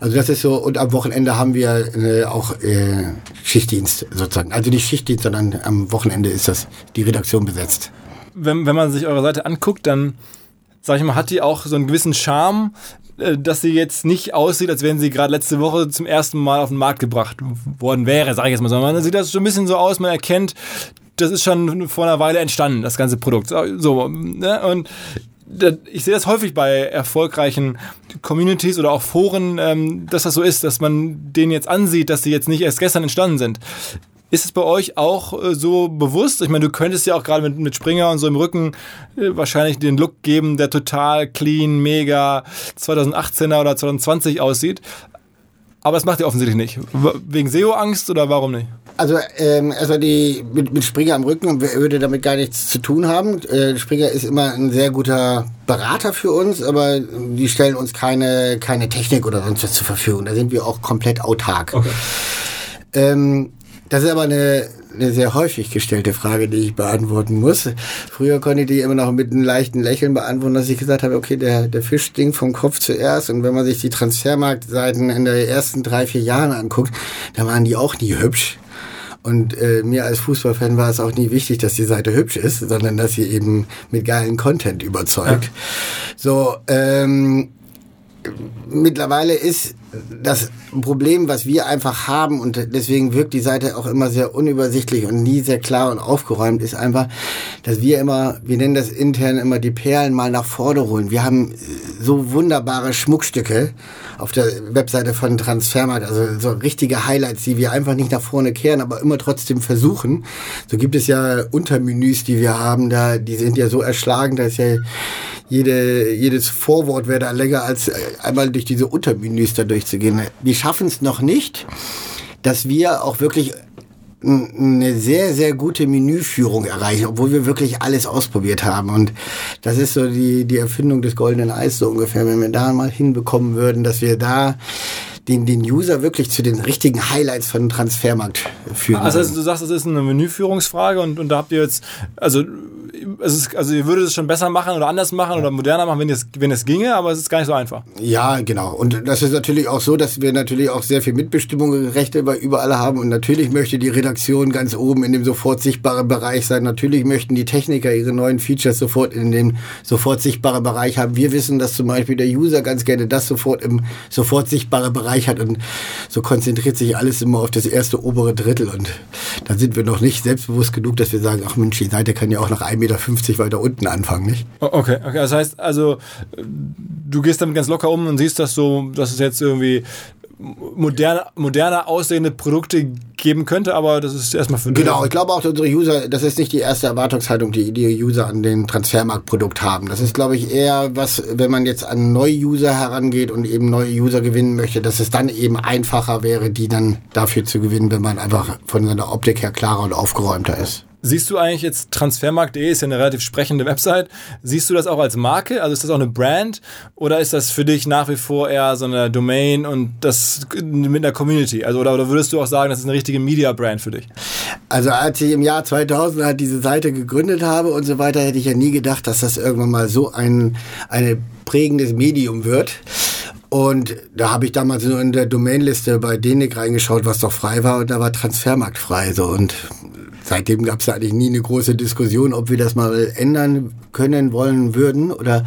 also das ist so, und am Wochenende haben wir äh, auch äh, Schichtdienst sozusagen. Also nicht Schichtdienst, sondern am Wochenende ist das die Redaktion besetzt. Wenn, wenn man sich eure Seite anguckt, dann sag ich mal, hat die auch so einen gewissen Charme, äh, dass sie jetzt nicht aussieht, als wenn sie gerade letzte Woche zum ersten Mal auf den Markt gebracht worden wäre, sage ich jetzt mal, sondern man sieht das schon ein bisschen so aus, man erkennt, das ist schon vor einer Weile entstanden, das ganze Produkt. So, ne? Und ich sehe das häufig bei erfolgreichen Communities oder auch Foren, ähm, dass das so ist, dass man denen jetzt ansieht, dass sie jetzt nicht erst gestern entstanden sind. Ist es bei euch auch äh, so bewusst? Ich meine, du könntest ja auch gerade mit, mit Springer und so im Rücken äh, wahrscheinlich den Look geben, der total clean, mega 2018er oder 2020 aussieht. Aber das macht ihr offensichtlich nicht. Wegen SEO-Angst oder warum nicht? Also, ähm, also die mit, mit Springer am Rücken würde damit gar nichts zu tun haben. Äh, Springer ist immer ein sehr guter Berater für uns, aber die stellen uns keine, keine Technik oder sonst was zur Verfügung. Da sind wir auch komplett autark. Okay. Ähm, das ist aber eine, eine sehr häufig gestellte Frage, die ich beantworten muss. Früher konnte ich die immer noch mit einem leichten Lächeln beantworten, dass ich gesagt habe, okay, der, der Fisch stinkt vom Kopf zuerst. Und wenn man sich die Transfermarktseiten in den ersten drei, vier Jahren anguckt, dann waren die auch nie hübsch. Und äh, mir als Fußballfan war es auch nie wichtig, dass die Seite hübsch ist, sondern dass sie eben mit geilen Content überzeugt. Ja. So, ähm, mittlerweile ist das Problem, was wir einfach haben, und deswegen wirkt die Seite auch immer sehr unübersichtlich und nie sehr klar und aufgeräumt, ist einfach, dass wir immer, wir nennen das intern immer die Perlen mal nach vorne holen. Wir haben so wunderbare Schmuckstücke auf der Webseite von Transfermarkt, also so richtige Highlights, die wir einfach nicht nach vorne kehren, aber immer trotzdem versuchen. So gibt es ja Untermenüs, die wir haben, da, die sind ja so erschlagen, dass ja jede, jedes Vorwort wäre da länger als einmal durch diese Untermenüs da durchzugehen. Die schaffen es noch nicht, dass wir auch wirklich eine sehr, sehr gute Menüführung erreichen, obwohl wir wirklich alles ausprobiert haben. Und das ist so die, die Erfindung des goldenen Eis so ungefähr. Wenn wir da mal hinbekommen würden, dass wir da den, den User wirklich zu den richtigen Highlights von Transfermarkt führen. Also, also du sagst, das ist eine Menüführungsfrage und, und da habt ihr jetzt, also es ist, also ihr würdet es schon besser machen oder anders machen oder moderner machen, wenn es, wenn es ginge, aber es ist gar nicht so einfach. Ja, genau. Und das ist natürlich auch so, dass wir natürlich auch sehr viel Mitbestimmungsrechte überall haben und natürlich möchte die Redaktion ganz oben in dem sofort sichtbaren Bereich sein. Natürlich möchten die Techniker ihre neuen Features sofort in dem sofort sichtbaren Bereich haben. Wir wissen, dass zum Beispiel der User ganz gerne das sofort im sofort sichtbaren Bereich hat und so konzentriert sich alles immer auf das erste obere Drittel und da sind wir noch nicht selbstbewusst genug, dass wir sagen, ach Mensch, die Seite kann ja auch nach 1,50 Meter weiter unten anfangen, nicht? Okay, okay. Das heißt also, du gehst damit ganz locker um und siehst das so, dass es jetzt irgendwie moderne, moderner aussehende Produkte geben könnte, aber das ist erstmal für Genau, ich glaube auch, dass unsere User, das ist nicht die erste Erwartungshaltung, die die User an den Transfermarktprodukt haben. Das ist, glaube ich, eher was, wenn man jetzt an neue User herangeht und eben neue User gewinnen möchte, dass es dann eben einfacher wäre, die dann dafür zu gewinnen, wenn man einfach von seiner Optik her klarer und aufgeräumter ist. Siehst du eigentlich jetzt Transfermarkt.de ist ja eine relativ sprechende Website. Siehst du das auch als Marke? Also ist das auch eine Brand? Oder ist das für dich nach wie vor eher so eine Domain und das mit einer Community? Also, oder, oder würdest du auch sagen, das ist eine richtige Media-Brand für dich? Also als ich im Jahr 2000 halt diese Seite gegründet habe und so weiter, hätte ich ja nie gedacht, dass das irgendwann mal so ein eine prägendes Medium wird. Und da habe ich damals nur in der Domainliste bei Denik reingeschaut, was doch frei war, und da war Transfermarkt frei. So. Und seitdem gab es eigentlich nie eine große Diskussion, ob wir das mal ändern können, wollen, würden oder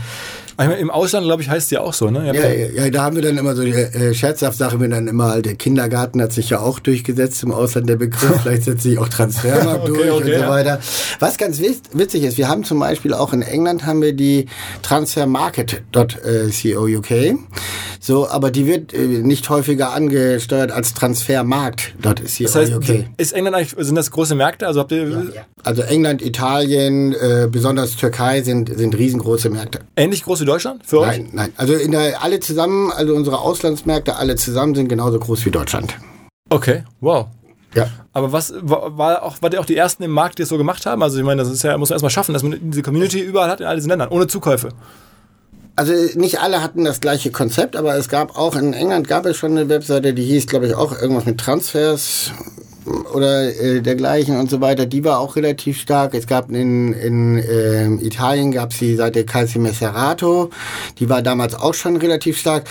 Im Ausland, glaube ich, heißt es ja auch so, ne? Ja, ja, ja, da haben wir dann immer so die äh, scherzhaft sagen wir dann immer, halt, der Kindergarten hat sich ja auch durchgesetzt im Ausland der Begriff, vielleicht setzt sich auch Transfermarkt okay, durch okay, und so weiter. Was ganz witzig ist, wir haben zum Beispiel auch in England haben wir die Transfermarket.co UK. So, aber die wird äh, nicht häufiger angesteuert als Transfermarkt. Dort ist hier das heißt, okay. Ist England eigentlich, sind das große Märkte? Also habt ihr ja. Also England, Italien, äh, besonders Türkei sind, sind riesengroße Märkte. Ähnlich groß Deutschland für euch? Nein, nein. Also der, alle zusammen, also unsere Auslandsmärkte alle zusammen sind genauso groß wie Deutschland. Okay, wow. Ja. Aber was war auch, war der auch die ersten im Markt, die es so gemacht haben? Also ich meine, das ist ja, muss man erstmal schaffen, dass man diese Community überall hat in all diesen Ländern, ohne Zukäufe. Also nicht alle hatten das gleiche Konzept, aber es gab auch in England gab es schon eine Webseite, die hieß, glaube ich, auch irgendwas mit Transfers oder äh, dergleichen und so weiter, die war auch relativ stark. Es gab in, in äh, Italien gab es die Seite Calci Messerato, die war damals auch schon relativ stark.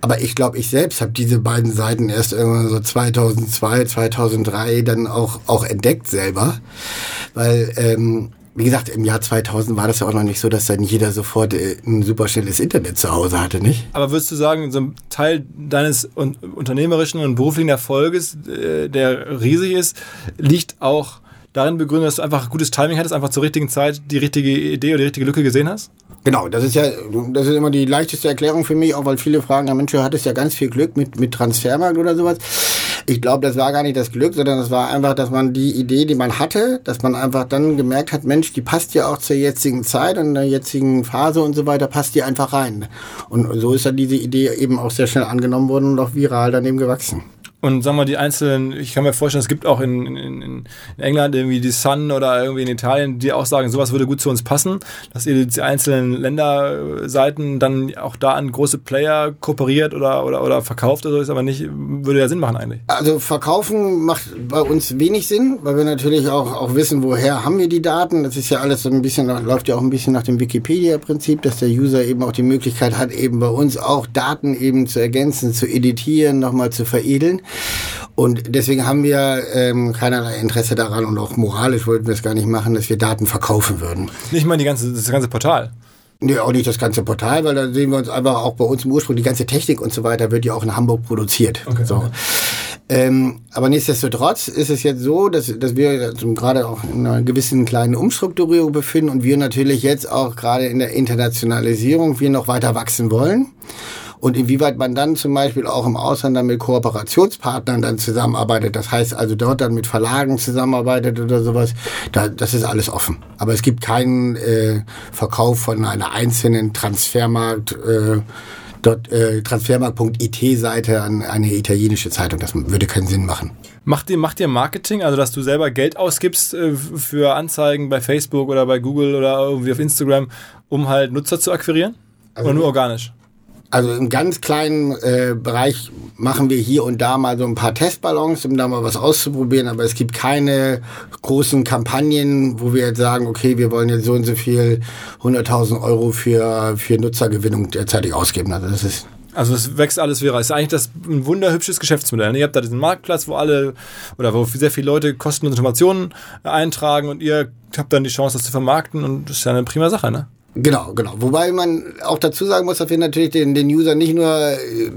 Aber ich glaube, ich selbst habe diese beiden Seiten erst irgendwann so 2002, 2003 dann auch, auch entdeckt selber, weil ähm, wie gesagt, im Jahr 2000 war das ja auch noch nicht so, dass dann jeder sofort äh, ein super schnelles Internet zu Hause hatte, nicht? Aber würdest du sagen, so ein Teil deines unternehmerischen und beruflichen Erfolges, äh, der riesig ist, liegt auch darin begründet, dass du einfach gutes Timing hattest, einfach zur richtigen Zeit die richtige Idee oder die richtige Lücke gesehen hast? Genau, das ist ja, das ist immer die leichteste Erklärung für mich, auch weil viele fragen, ja Mensch, du hattest ja ganz viel Glück mit, mit Transfermarkt oder sowas. Ich glaube, das war gar nicht das Glück, sondern das war einfach, dass man die Idee, die man hatte, dass man einfach dann gemerkt hat, Mensch, die passt ja auch zur jetzigen Zeit und der jetzigen Phase und so weiter, passt die einfach rein. Und so ist dann diese Idee eben auch sehr schnell angenommen worden und auch viral daneben gewachsen. Und sagen wir die einzelnen, ich kann mir vorstellen, es gibt auch in, in, in England irgendwie die Sun oder irgendwie in Italien, die auch sagen, sowas würde gut zu uns passen, dass ihr die einzelnen Länderseiten dann auch da an große Player kooperiert oder, oder, oder verkauft oder so, ist aber nicht, würde ja Sinn machen eigentlich. Also verkaufen macht bei uns wenig Sinn, weil wir natürlich auch, auch wissen, woher haben wir die Daten. Das ist ja alles so ein bisschen, läuft ja auch ein bisschen nach dem Wikipedia-Prinzip, dass der User eben auch die Möglichkeit hat, eben bei uns auch Daten eben zu ergänzen, zu editieren, nochmal zu veredeln. Und deswegen haben wir ähm, keinerlei Interesse daran und auch moralisch wollten wir es gar nicht machen, dass wir Daten verkaufen würden. Nicht mal die ganze, das ganze Portal. Nee, auch nicht das ganze Portal, weil da sehen wir uns einfach auch bei uns im Ursprung, die ganze Technik und so weiter wird ja auch in Hamburg produziert. Okay, so. Okay. Ähm, aber nichtsdestotrotz ist es jetzt so, dass, dass wir gerade auch in einer gewissen kleinen Umstrukturierung befinden und wir natürlich jetzt auch gerade in der Internationalisierung wir noch weiter wachsen wollen und inwieweit man dann zum Beispiel auch im Ausland dann mit Kooperationspartnern dann zusammenarbeitet, das heißt also dort dann mit Verlagen zusammenarbeitet oder sowas, da, das ist alles offen. Aber es gibt keinen äh, Verkauf von einer einzelnen Transfermarkt. Äh, dort äh, transfermarkt.it-Seite an eine italienische Zeitung. Das würde keinen Sinn machen. Macht ihr, macht ihr Marketing, also dass du selber Geld ausgibst äh, für Anzeigen bei Facebook oder bei Google oder irgendwie auf Instagram, um halt Nutzer zu akquirieren? Also oder nur organisch? Also im ganz kleinen äh, Bereich machen wir hier und da mal so ein paar Testballons, um da mal was auszuprobieren, aber es gibt keine großen Kampagnen, wo wir jetzt sagen, okay, wir wollen jetzt so und so viel 100.000 Euro für, für Nutzergewinnung derzeitig ausgeben. Also das ist also es wächst alles wieder. Es ist eigentlich das ein wunderhübsches Geschäftsmodell. Ihr habt da diesen Marktplatz, wo alle oder wo sehr viele Leute kostenlose Informationen eintragen und ihr habt dann die Chance, das zu vermarkten und das ist ja eine prima Sache, ne? Genau, genau. Wobei man auch dazu sagen muss, dass wir natürlich den, den User nicht nur äh,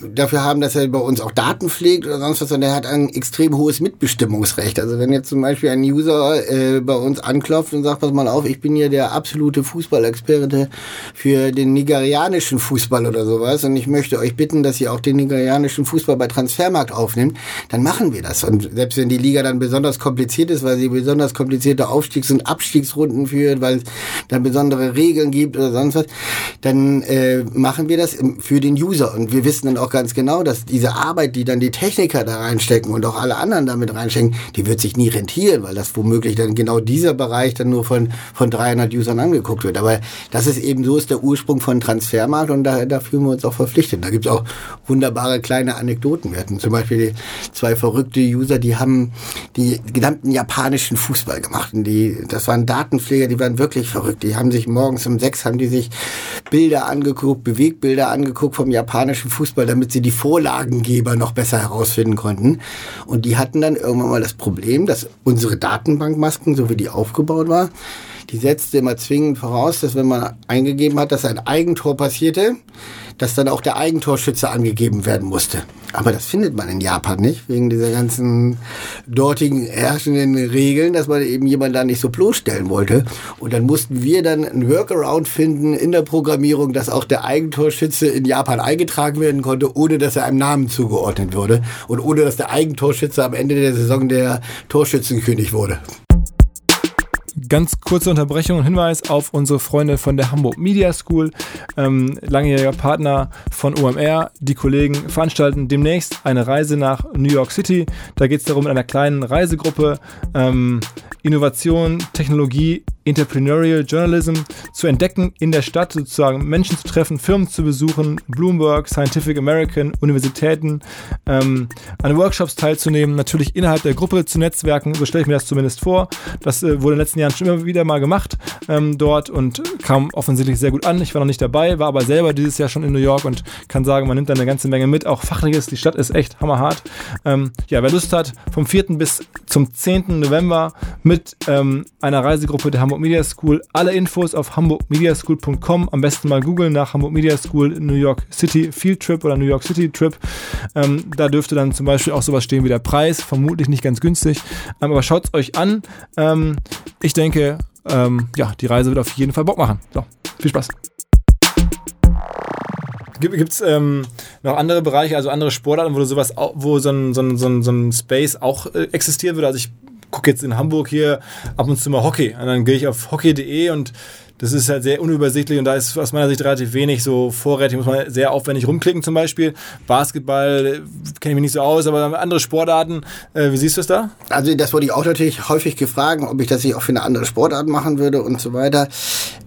dafür haben, dass er bei uns auch Daten pflegt oder sonst was, sondern er hat ein extrem hohes Mitbestimmungsrecht. Also wenn jetzt zum Beispiel ein User äh, bei uns anklopft und sagt, pass mal auf, ich bin hier der absolute Fußballexperte für den nigerianischen Fußball oder sowas und ich möchte euch bitten, dass ihr auch den nigerianischen Fußball bei Transfermarkt aufnimmt, dann machen wir das. Und selbst wenn die Liga dann besonders kompliziert ist, weil sie besonders komplizierte Aufstiegs- und Abstiegsrunden führt, weil es dann besondere Regeln gibt oder sonst was, dann äh, machen wir das für den User. Und wir wissen dann auch ganz genau, dass diese Arbeit, die dann die Techniker da reinstecken und auch alle anderen damit reinstecken, die wird sich nie rentieren, weil das womöglich dann genau dieser Bereich dann nur von, von 300 Usern angeguckt wird. Aber das ist eben, so ist der Ursprung von Transfermarkt und da, da fühlen wir uns auch verpflichtet. Da gibt es auch wunderbare kleine Anekdoten. Wir hatten zum Beispiel zwei verrückte User, die haben die gesamten japanischen Fußball gemacht. Und die, das waren Datenpfleger, die waren wirklich verrückt. Die haben sich morgens um sechs haben die sich Bilder angeguckt, Bewegbilder angeguckt vom japanischen Fußball, damit sie die Vorlagengeber noch besser herausfinden konnten. Und die hatten dann irgendwann mal das Problem, dass unsere Datenbankmasken, so wie die aufgebaut war, die setzte immer zwingend voraus, dass wenn man eingegeben hat, dass ein Eigentor passierte, dass dann auch der Eigentorschütze angegeben werden musste. Aber das findet man in Japan nicht, wegen dieser ganzen dortigen herrschenden Regeln, dass man eben jemanden da nicht so bloßstellen wollte. Und dann mussten wir dann ein Workaround finden in der Programmierung, dass auch der Eigentorschütze in Japan eingetragen werden konnte, ohne dass er einem Namen zugeordnet wurde und ohne dass der Eigentorschütze am Ende der Saison der Torschützenkönig wurde. Ganz kurze Unterbrechung und Hinweis auf unsere Freunde von der Hamburg Media School, ähm, langjähriger Partner von OMR. Die Kollegen veranstalten demnächst eine Reise nach New York City. Da geht es darum, in einer kleinen Reisegruppe ähm, Innovation, Technologie Entrepreneurial Journalism zu entdecken in der Stadt, sozusagen Menschen zu treffen, Firmen zu besuchen, Bloomberg, Scientific American, Universitäten, ähm, an Workshops teilzunehmen, natürlich innerhalb der Gruppe zu netzwerken, so stelle ich mir das zumindest vor. Das äh, wurde in den letzten Jahren schon immer wieder mal gemacht ähm, dort und kam offensichtlich sehr gut an. Ich war noch nicht dabei, war aber selber dieses Jahr schon in New York und kann sagen, man nimmt da eine ganze Menge mit, auch fachliches. Die Stadt ist echt hammerhart. Ähm, ja, wer Lust hat, vom 4. bis zum 10. November mit ähm, einer Reisegruppe der Hamburg Hamburg Media School. Alle Infos auf hamburgmediaschool.com. Am besten mal googeln nach Hamburg Media School New York City Field Trip oder New York City Trip. Ähm, da dürfte dann zum Beispiel auch sowas stehen wie der Preis. Vermutlich nicht ganz günstig. Ähm, aber schaut es euch an. Ähm, ich denke, ähm, ja, die Reise wird auf jeden Fall Bock machen. So, viel Spaß. Gibt es ähm, noch andere Bereiche, also andere Sportarten, wo sowas, wo so ein, so ein, so ein, so ein Space auch äh, existieren würde? Also ich gucke jetzt in Hamburg hier ab und zu mal Hockey. Und dann gehe ich auf hockey.de und das ist halt sehr unübersichtlich und da ist aus meiner Sicht relativ wenig so vorrätig, muss man sehr aufwendig rumklicken zum Beispiel. Basketball äh, kenne ich mich nicht so aus, aber andere Sportarten, äh, wie siehst du es da? Also das wurde ich auch natürlich häufig gefragt, ob ich das nicht auch für eine andere Sportart machen würde und so weiter.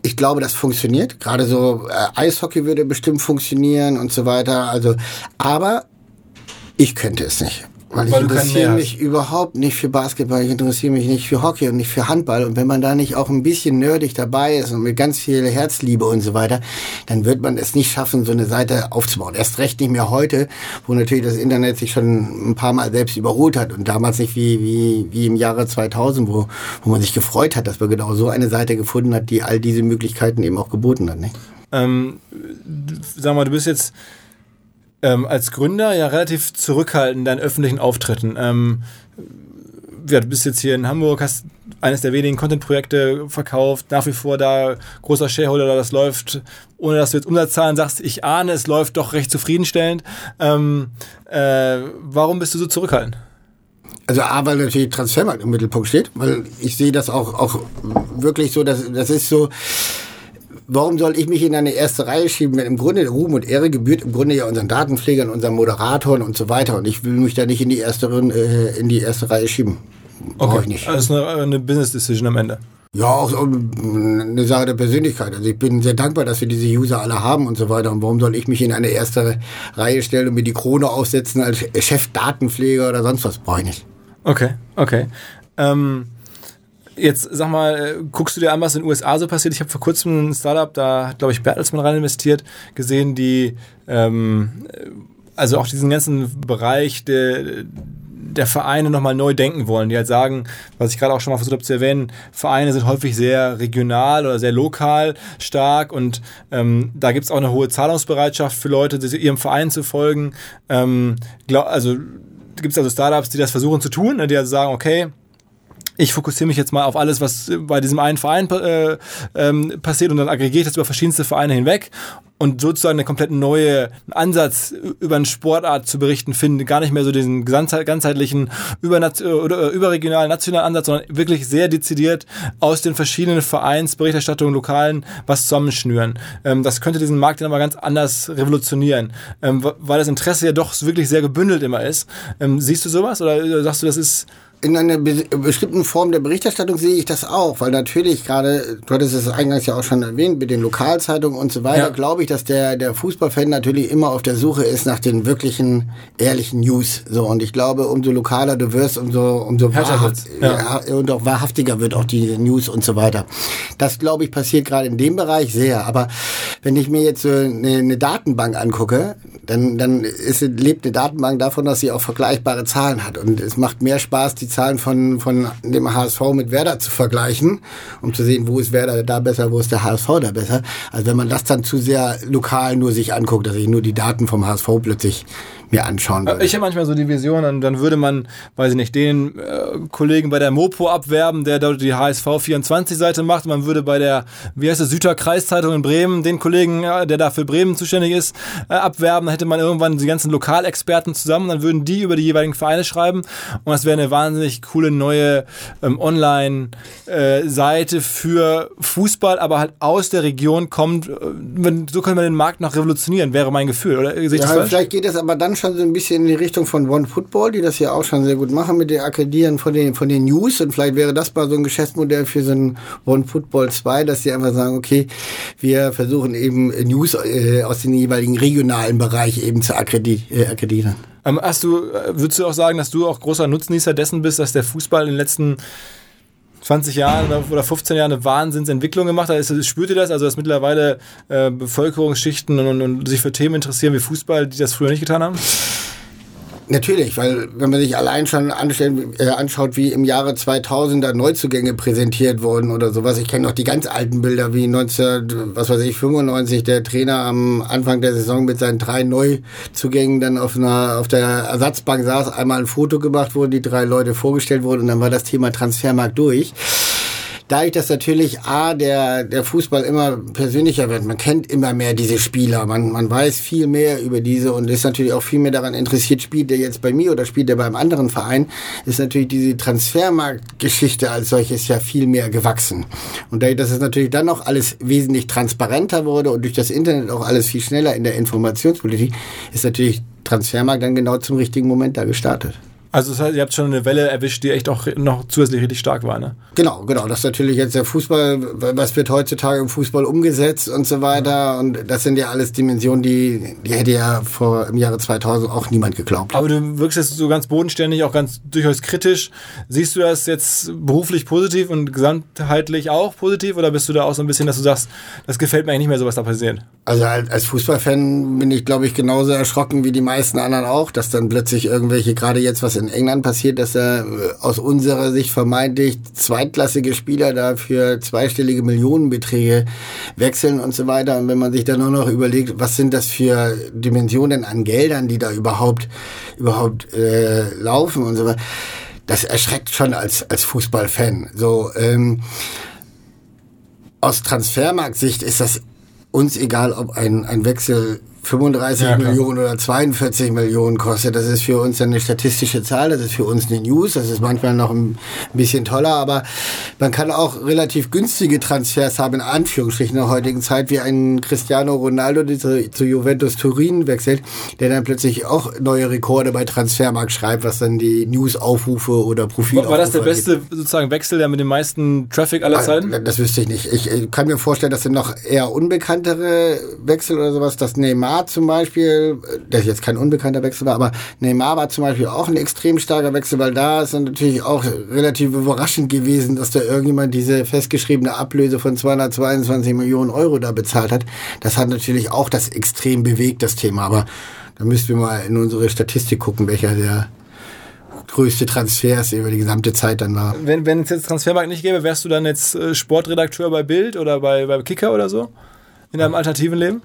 Ich glaube, das funktioniert. Gerade so äh, Eishockey würde bestimmt funktionieren und so weiter. Also, aber ich könnte es nicht. Weil, Weil ich interessiere mich überhaupt nicht für Basketball, ich interessiere mich nicht für Hockey und nicht für Handball. Und wenn man da nicht auch ein bisschen nerdig dabei ist und mit ganz viel Herzliebe und so weiter, dann wird man es nicht schaffen, so eine Seite aufzubauen. Erst recht nicht mehr heute, wo natürlich das Internet sich schon ein paar Mal selbst überholt hat und damals nicht wie, wie, wie im Jahre 2000, wo, wo man sich gefreut hat, dass man genau so eine Seite gefunden hat, die all diese Möglichkeiten eben auch geboten hat. Nicht? Ähm, sag mal, du bist jetzt ähm, als Gründer ja relativ zurückhaltend in deinen öffentlichen Auftritten. Ähm, ja, du bist jetzt hier in Hamburg, hast eines der wenigen Content-Projekte verkauft, nach wie vor da großer Shareholder, das läuft, ohne dass du jetzt Umsatzzahlen sagst, ich ahne, es läuft doch recht zufriedenstellend. Ähm, äh, warum bist du so zurückhaltend? Also A, weil natürlich Transfermarkt im Mittelpunkt steht, weil ich sehe das auch, auch wirklich so, dass das ist so, warum soll ich mich in eine erste Reihe schieben, wenn im Grunde Ruhm und Ehre gebührt im Grunde ja unseren Datenpflegern, unseren Moderatoren und so weiter. Und ich will mich da nicht in die erste, äh, in die erste Reihe schieben. Brauch okay, ich nicht. Das ist eine, eine Business Decision am Ende. Ja, auch so eine Sache der Persönlichkeit. Also ich bin sehr dankbar, dass wir diese User alle haben und so weiter. Und warum soll ich mich in eine erste Reihe stellen und mir die Krone aufsetzen als Chef-Datenpfleger oder sonst was? Brauche ich nicht. Okay, okay. Ähm Jetzt sag mal, äh, guckst du dir an, was in den USA so passiert? Ich habe vor kurzem ein Startup, da hat, glaube ich, Bertelsmann rein investiert, gesehen, die ähm, also auch diesen ganzen Bereich der, der Vereine nochmal neu denken wollen, die halt sagen, was ich gerade auch schon mal versucht habe zu erwähnen, Vereine sind häufig sehr regional oder sehr lokal stark und ähm, da gibt es auch eine hohe Zahlungsbereitschaft für Leute, ihrem Verein zu folgen. Ähm, glaub, also gibt es also Startups, die das versuchen zu tun, ne, die also sagen, okay, ich fokussiere mich jetzt mal auf alles, was bei diesem einen Verein äh, ähm, passiert und dann aggregiere ich das über verschiedenste Vereine hinweg und sozusagen einen komplett neuen Ansatz über eine Sportart zu berichten finden, gar nicht mehr so diesen ganzheitlichen oder äh, überregionalen nationalen Ansatz, sondern wirklich sehr dezidiert aus den verschiedenen Vereinsberichterstattungen, Lokalen was zusammenschnüren. Ähm, das könnte diesen Markt dann aber ganz anders revolutionieren, ähm, weil das Interesse ja doch wirklich sehr gebündelt immer ist. Ähm, siehst du sowas oder sagst du, das ist in einer be bestimmten Form der Berichterstattung sehe ich das auch, weil natürlich gerade, du hattest es eingangs ja auch schon erwähnt, mit den Lokalzeitungen und so weiter, ja. glaube ich, dass der, der Fußballfan natürlich immer auf der Suche ist nach den wirklichen, ehrlichen News. So, und ich glaube, umso lokaler du wirst, umso, umso wahrhaft, ja. ja. und auch wahrhaftiger wird auch die News und so weiter. Das, glaube ich, passiert gerade in dem Bereich sehr. Aber wenn ich mir jetzt so eine, eine Datenbank angucke, dann, dann ist, lebt eine Datenbank davon, dass sie auch vergleichbare Zahlen hat. Und es macht mehr Spaß, die Zahlen von, von dem HSV mit Werder zu vergleichen, um zu sehen, wo ist Werder da besser, wo ist der HSV da besser. Also wenn man das dann zu sehr lokal nur sich anguckt, dass ich nur die Daten vom HSV plötzlich mir anschauen würde. Ich habe manchmal so die Vision, dann, dann würde man, weiß ich nicht, den äh, Kollegen bei der Mopo abwerben, der dort die HSV 24-Seite macht. Man würde bei der, wie heißt es, Süder Kreiszeitung in Bremen, den Kollegen, äh, der da für Bremen zuständig ist, äh, abwerben. Dann hätte man irgendwann die ganzen Lokalexperten zusammen, dann würden die über die jeweiligen Vereine schreiben. Und das wäre eine wahnsinnig coole neue ähm, Online-Seite äh, für Fußball, aber halt aus der Region kommt. Äh, so können wir den Markt noch revolutionieren, wäre mein Gefühl. Oder ja, vielleicht geht es aber dann schon so ein bisschen in die Richtung von One Football, die das ja auch schon sehr gut machen mit dem Akkredieren von den, von den News. Und vielleicht wäre das mal so ein Geschäftsmodell für so ein One Football 2, dass sie einfach sagen, okay, wir versuchen eben News äh, aus dem jeweiligen regionalen Bereich eben zu äh, akkreditieren. Ähm, hast du, äh, würdest du auch sagen, dass du auch großer Nutznießer dessen bist, dass der Fußball in den letzten 20 Jahren oder 15 Jahren eine Wahnsinnsentwicklung gemacht hat. Spürt ihr das? Also, dass mittlerweile äh, Bevölkerungsschichten und, und, und, sich für Themen interessieren wie Fußball, die das früher nicht getan haben? Natürlich, weil wenn man sich allein schon anstellen, äh, anschaut, wie im Jahre 2000 da Neuzugänge präsentiert wurden oder sowas. Ich kenne noch die ganz alten Bilder, wie 19, was weiß ich, 95 der Trainer am Anfang der Saison mit seinen drei Neuzugängen dann auf einer auf der Ersatzbank saß, einmal ein Foto gemacht wurde, die drei Leute vorgestellt wurden und dann war das Thema Transfermarkt durch dadurch, dass natürlich A, der, der Fußball immer persönlicher wird, man kennt immer mehr diese Spieler, man, man weiß viel mehr über diese und ist natürlich auch viel mehr daran interessiert, spielt der jetzt bei mir oder spielt der beim anderen Verein, ist natürlich diese Transfermarktgeschichte als solches ja viel mehr gewachsen. Und dadurch, dass es natürlich dann noch alles wesentlich transparenter wurde und durch das Internet auch alles viel schneller in der Informationspolitik, ist natürlich Transfermarkt dann genau zum richtigen Moment da gestartet. Also das heißt, ihr habt schon eine Welle erwischt, die echt auch noch zusätzlich richtig stark war, ne? Genau, genau. Das ist natürlich jetzt der Fußball, was wird heutzutage im Fußball umgesetzt und so weiter. Und das sind ja alles Dimensionen, die, die hätte ja vor im Jahre 2000 auch niemand geglaubt. Aber du wirkst jetzt so ganz bodenständig, auch ganz durchaus kritisch. Siehst du das jetzt beruflich positiv und gesamtheitlich auch positiv? Oder bist du da auch so ein bisschen, dass du sagst, das gefällt mir eigentlich nicht mehr so, was da passiert? Also als Fußballfan bin ich, glaube ich, genauso erschrocken wie die meisten anderen auch, dass dann plötzlich irgendwelche, gerade jetzt was in England passiert, dass da äh, aus unserer Sicht vermeintlich zweitklassige Spieler da für zweistellige Millionenbeträge wechseln und so weiter. Und wenn man sich dann nur noch überlegt, was sind das für Dimensionen an Geldern, die da überhaupt, überhaupt äh, laufen und so weiter, das erschreckt schon als, als Fußballfan. So, ähm, aus Transfermarktsicht ist das uns egal, ob ein, ein Wechsel 35 ja, Millionen oder 42 Millionen kostet. Das ist für uns eine statistische Zahl, das ist für uns eine News, das ist manchmal noch ein bisschen toller, aber man kann auch relativ günstige Transfers haben, in Anführungsstrichen in der heutigen Zeit, wie ein Cristiano Ronaldo, der zu, zu Juventus Turin wechselt, der dann plötzlich auch neue Rekorde bei Transfermarkt schreibt, was dann die News-Aufrufe oder Profile War das der beste sozusagen Wechsel, der mit dem meisten Traffic aller ah, Zeiten? Das wüsste ich nicht. Ich kann mir vorstellen, dass sind noch eher unbekanntere Wechsel oder sowas, dass Neymar Neymar zum Beispiel, der jetzt kein unbekannter Wechsel war, aber Neymar war zum Beispiel auch ein extrem starker Wechsel, weil da ist dann natürlich auch relativ überraschend gewesen, dass da irgendjemand diese festgeschriebene Ablöse von 222 Millionen Euro da bezahlt hat. Das hat natürlich auch das extrem bewegt, das Thema. Aber da müssten wir mal in unsere Statistik gucken, welcher der größte Transfers über die gesamte Zeit dann war. Wenn, wenn es jetzt Transfermarkt nicht gäbe, wärst du dann jetzt äh, Sportredakteur bei Bild oder bei, bei Kicker oder so? In deinem alternativen Leben?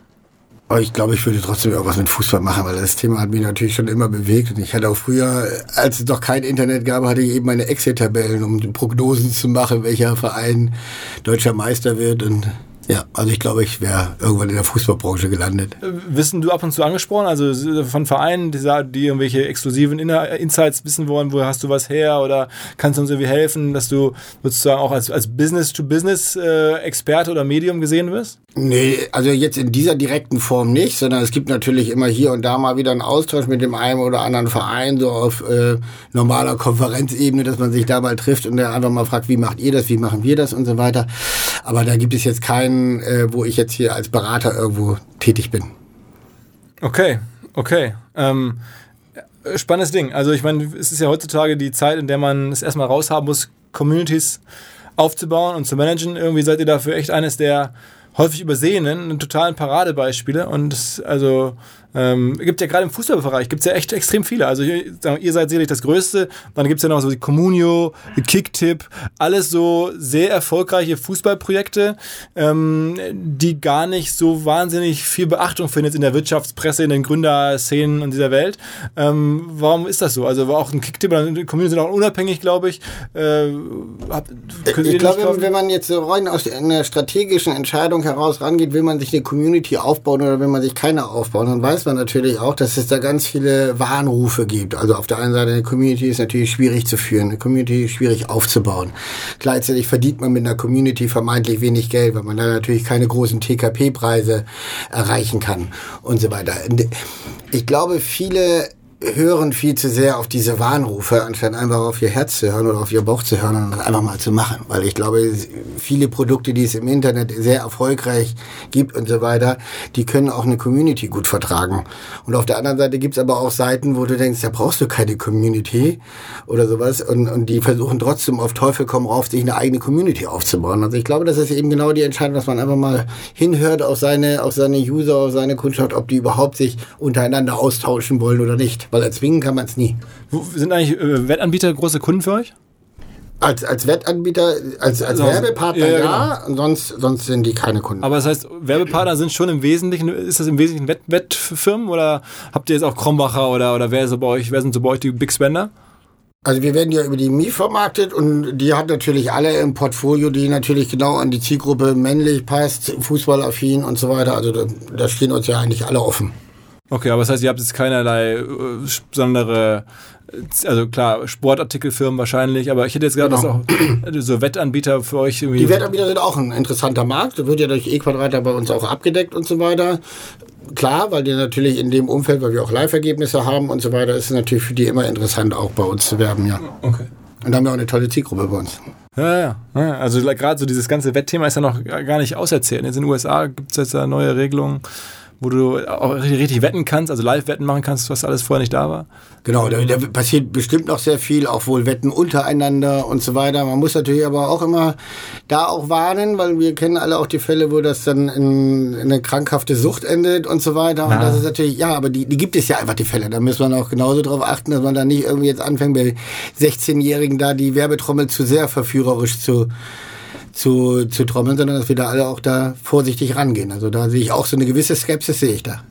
Ich glaube, ich würde trotzdem irgendwas mit Fußball machen, weil das Thema hat mich natürlich schon immer bewegt. Und ich hatte auch früher, als es noch kein Internet gab, hatte ich eben meine Excel-Tabellen, um Prognosen zu machen, welcher Verein deutscher Meister wird. Und ja, also ich glaube, ich wäre irgendwann in der Fußballbranche gelandet. Äh, wissen du ab und zu angesprochen, also von Vereinen, die, die irgendwelche exklusiven Insights wissen wollen, wo hast du was her oder kannst du uns irgendwie helfen, dass du sozusagen auch als, als Business-to-Business-Experte äh, oder Medium gesehen wirst? Nee, also jetzt in dieser direkten Form nicht, sondern es gibt natürlich immer hier und da mal wieder einen Austausch mit dem einen oder anderen Verein, so auf äh, normaler Konferenzebene, dass man sich da mal trifft und der einfach mal fragt, wie macht ihr das, wie machen wir das und so weiter. Aber da gibt es jetzt keinen keinen, äh, wo ich jetzt hier als Berater irgendwo tätig bin. Okay, okay. Ähm, spannendes Ding. Also ich meine, es ist ja heutzutage die Zeit, in der man es erstmal raushaben muss, Communities aufzubauen und zu managen. Irgendwie seid ihr dafür echt eines der häufig übersehenen, totalen Paradebeispiele. Und also Ähm, gibt ja gerade im Fußballbereich gibt es ja echt extrem viele. Also ihr, ihr seid sicherlich das Größte. Dann gibt es ja noch so die Communio, die Kicktip, alles so sehr erfolgreiche Fußballprojekte, ähm, die gar nicht so wahnsinnig viel Beachtung finden jetzt in der Wirtschaftspresse, in den Gründerszenen in dieser Welt. Ähm, warum ist das so? Also war auch ein Kicktip und die Community sind auch unabhängig, glaube ich. Äh, habt, ich glaube, wenn man jetzt so rein aus einer strategischen Entscheidung heraus rangeht, will man sich eine Community aufbauen oder will man sich keine aufbauen, dann weiß man natürlich auch, dass es da ganz viele Warnrufe gibt. Also auf der einen Seite, eine Community ist natürlich schwierig zu führen, eine Community schwierig aufzubauen. Gleichzeitig verdient man mit einer Community vermeintlich wenig Geld, weil man da natürlich keine großen TKP-Preise erreichen kann und so weiter. Ich glaube, viele hören viel zu sehr auf diese Warnrufe, anstatt einfach auf ihr Herz zu hören oder auf ihr Bauch zu hören und einfach mal zu machen. Weil ich glaube, viele Produkte, die es im Internet sehr erfolgreich gibt und so weiter, die können auch eine Community gut vertragen. Und auf der anderen Seite gibt es aber auch Seiten, wo du denkst, da brauchst du keine Community oder sowas. Und, und die versuchen trotzdem auf Teufel komm rauf, sich eine eigene Community aufzubauen. Also ich glaube, das ist eben genau die Entscheidung, dass man einfach mal hinhört auf seine, auf seine User, auf seine Kundschaft, ob die überhaupt sich untereinander austauschen wollen oder nicht weil erzwingen kann man es nie. Sind eigentlich äh, Wettanbieter große Kunden für euch? Als, als Wettanbieter, als, als also, Werbepartner ja, ja genau. sonst, sonst sind die keine Kunden. Aber das heißt, Werbepartner sind schon im Wesentlichen, ist das im Wesentlichen Wett, Wettfirmen oder habt ihr jetzt auch Krombacher oder, oder wer, so bei euch, wer sind so bei euch die Big Spender? Also wir werden ja über die MI vermarktet und die hat natürlich alle im Portfolio, die natürlich genau an die Zielgruppe männlich passt, fußballaffin und so weiter. Also da, da stehen uns ja eigentlich alle offen. Okay, aber das heißt, ihr habt jetzt keinerlei äh, besondere, äh, also klar, Sportartikelfirmen wahrscheinlich, aber ich hätte jetzt gerade genau. auch so Wettanbieter für euch irgendwie. Die Wettanbieter sind auch ein interessanter Markt, das wird ja durch E-Quadrata bei uns auch abgedeckt und so weiter. Klar, weil die natürlich in dem Umfeld, weil wir auch Live-Ergebnisse haben und so weiter, ist es natürlich für die immer interessant, auch bei uns zu werben, ja. Okay. Und da haben wir auch eine tolle Zielgruppe bei uns. Ja, ja. Also gerade so dieses ganze Wettthema ist ja noch gar nicht auserzählt. Jetzt in den USA gibt es jetzt da neue Regelungen wo du auch richtig, wetten kannst, also Live-Wetten machen kannst, was alles vorher nicht da war. Genau, da, da, passiert bestimmt noch sehr viel, auch wohl Wetten untereinander und so weiter. Man muss natürlich aber auch immer da auch warnen, weil wir kennen alle auch die Fälle, wo das dann in, in eine krankhafte Sucht endet und so weiter. Und das ist natürlich, ja, aber die, die gibt es ja einfach, die Fälle. Da muss man auch genauso darauf achten, dass man da nicht irgendwie jetzt anfängt, bei 16-Jährigen da die Werbetrommel zu sehr verführerisch zu zu, zu trommeln, sondern dass wir da alle auch da vorsichtig rangehen. Also da sehe ich auch so eine gewisse Skepsis, sehe ich da.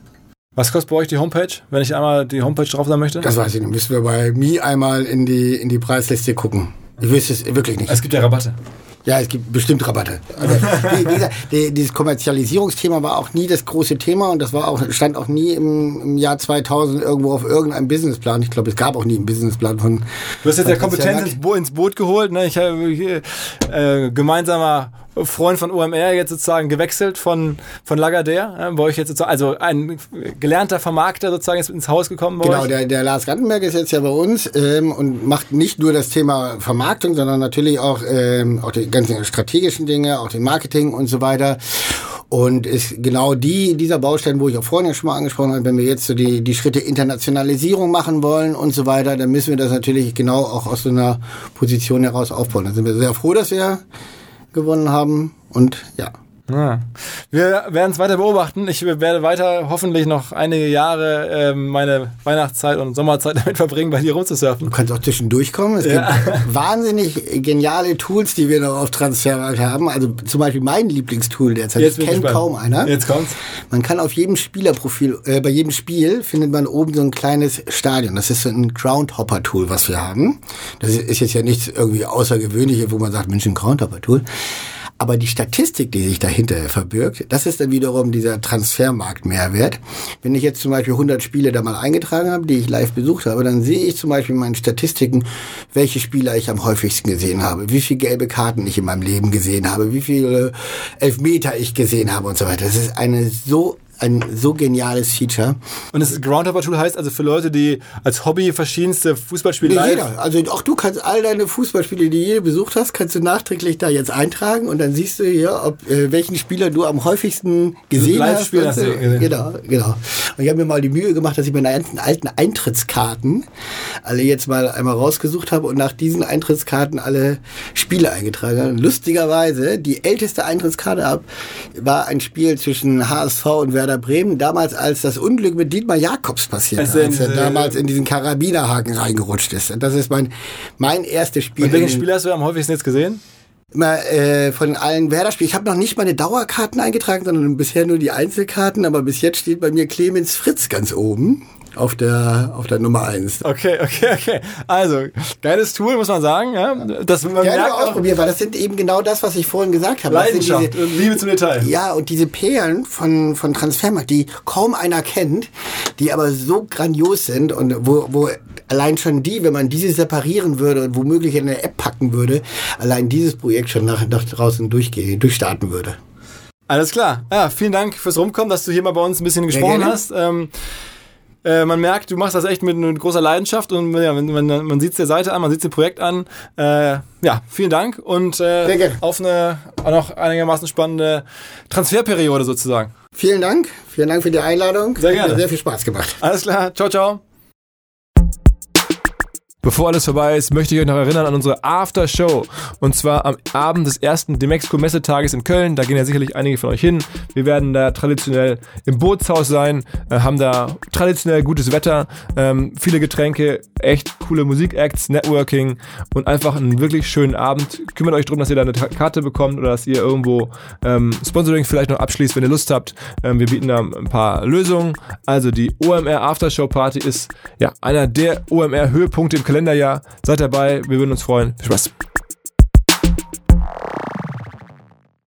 Was kostet bei euch die Homepage, wenn ich einmal die Homepage drauf sein möchte? Das weiß ich nicht. Müssen wir bei Mi einmal in die, in die Preisliste gucken. Ich wüsste es wirklich nicht. Es gibt ja Rabatte. Ja, es gibt bestimmt Rabatte. Also, wie, wie, gesagt, die, dieses Kommerzialisierungsthema war auch nie das große Thema und das war auch, stand auch nie im, im Jahr 2000 irgendwo auf irgendeinem Businessplan. Ich glaube, es gab auch nie einen Businessplan von. Du hast jetzt der Kompetenz ins, Bo ins, Boot geholt. Ne? Ich habe äh, gemeinsamer Freund von OMR jetzt sozusagen gewechselt von, von Lagardère, äh, bei euch jetzt sozusagen, also ein gelernter Vermarkter sozusagen ist ins Haus gekommen bei Genau, euch. Der, der Lars Gantenberg ist jetzt ja bei uns ähm, und macht nicht nur das Thema Vermarktung, sondern natürlich auch, ähm, auch die ganzen strategischen Dinge, auch den Marketing und so weiter. Und ist genau die, dieser Baustein, wo ich auch vorhin ja schon mal angesprochen habe, wenn wir jetzt so die, die Schritte Internationalisierung machen wollen und so weiter, dann müssen wir das natürlich genau auch aus so einer Position heraus aufbauen. Da sind wir sehr froh, dass wir gewonnen haben. Und ja. Ja. Wir werden es weiter beobachten. Ich werde weiter hoffentlich noch einige Jahre äh, meine Weihnachtszeit und Sommerzeit damit verbringen, bei dir rumzusurfen. Du kannst auch zwischendurch kommen. Es ja. gibt wahnsinnig geniale Tools, die wir noch auf Transfermarkt haben. Also zum Beispiel mein Lieblingstool derzeit. Jetzt das kennt kaum einer. Jetzt kommt's. Man kann auf jedem Spielerprofil, äh, bei jedem Spiel findet man oben so ein kleines Stadion. Das ist so ein Groundhopper-Tool, was wir haben. Das ist jetzt ja nichts irgendwie Außergewöhnliches, wo man sagt, Mensch, ein Groundhopper-Tool. Aber die Statistik, die sich dahinter verbirgt, das ist dann wiederum dieser Transfermarkt-Mehrwert. Wenn ich jetzt zum Beispiel 100 Spiele da mal eingetragen habe, die ich live besucht habe, dann sehe ich zum Beispiel in meinen Statistiken, welche Spieler ich am häufigsten gesehen habe, wie viele gelbe Karten ich in meinem Leben gesehen habe, wie viele Elfmeter ich gesehen habe und so weiter. Das ist eine so ein so geniales Feature. Und das Groundhopper-Tool heißt also für Leute, die als Hobby verschiedenste Fußballspiele nee, jeder. Also auch du kannst all deine Fußballspiele, die du besucht hast, kannst du nachträglich da jetzt eintragen und dann siehst du hier, ob äh, welchen Spieler du am häufigsten gesehen hast. hast du, genau, genau. Und ich habe mir mal die Mühe gemacht, dass ich meine alten, alten Eintrittskarten alle jetzt mal einmal rausgesucht habe und nach diesen Eintrittskarten alle Spiele eingetragen habe. Lustigerweise, die älteste Eintrittskarte ab war ein Spiel zwischen HSV und Werder Werder Bremen, damals als das Unglück mit Dietmar Jakobs passiert ist, als er damals in diesen Karabinerhaken reingerutscht ist. Und das ist mein, mein erstes Spiel. Und welchen Spiel hast du am häufigsten jetzt gesehen? Immer, äh, von allen Werder-Spielen. Ich habe noch nicht meine Dauerkarten eingetragen, sondern bisher nur die Einzelkarten. Aber bis jetzt steht bei mir Clemens Fritz ganz oben auf der, auf der Nummer eins. Okay, okay, okay. Also, geiles Tool, muss man sagen. Ja? Das man Gerne merkt ausprobieren, weil das sind eben genau das, was ich vorhin gesagt habe. Leidenschaft diese, Liebe zum Detail. Ja, und diese Perlen von, von Transfermarkt, die kaum einer kennt, die aber so grandios sind und wo, wo allein schon die, wenn man diese separieren würde und womöglich in eine App packen würde, allein dieses Projekt schon nach, nach draußen durchgehen, durchstarten würde. Alles klar. Ja, vielen Dank fürs Rumkommen, dass du hier mal bei uns ein bisschen gesprochen hast. Ähm, äh, man merkt, du machst das echt mit, mit großer Leidenschaft und ja, man, man, man sieht es der Seite an, man sieht das Projekt an. Äh, ja, vielen Dank und äh, auf eine noch einigermaßen spannende Transferperiode sozusagen. Vielen Dank, vielen Dank für die Einladung. Sehr gerne. Hat mir sehr viel Spaß gemacht. Alles klar, ciao, ciao. Bevor alles vorbei ist, möchte ich euch noch erinnern an unsere After-Show. Und zwar am Abend des ersten Demexco-Messetages in Köln. Da gehen ja sicherlich einige von euch hin. Wir werden da traditionell im Bootshaus sein, äh, haben da traditionell gutes Wetter, ähm, viele Getränke, echt coole Musikacts, Networking und einfach einen wirklich schönen Abend. Kümmert euch darum, dass ihr da eine Karte bekommt oder dass ihr irgendwo ähm, Sponsoring vielleicht noch abschließt, wenn ihr Lust habt. Ähm, wir bieten da ein paar Lösungen. Also die OMR Aftershow Party ist ja einer der OMR Höhepunkte im Kalender Kalenderjahr. Seid dabei, wir würden uns freuen. Viel Spaß.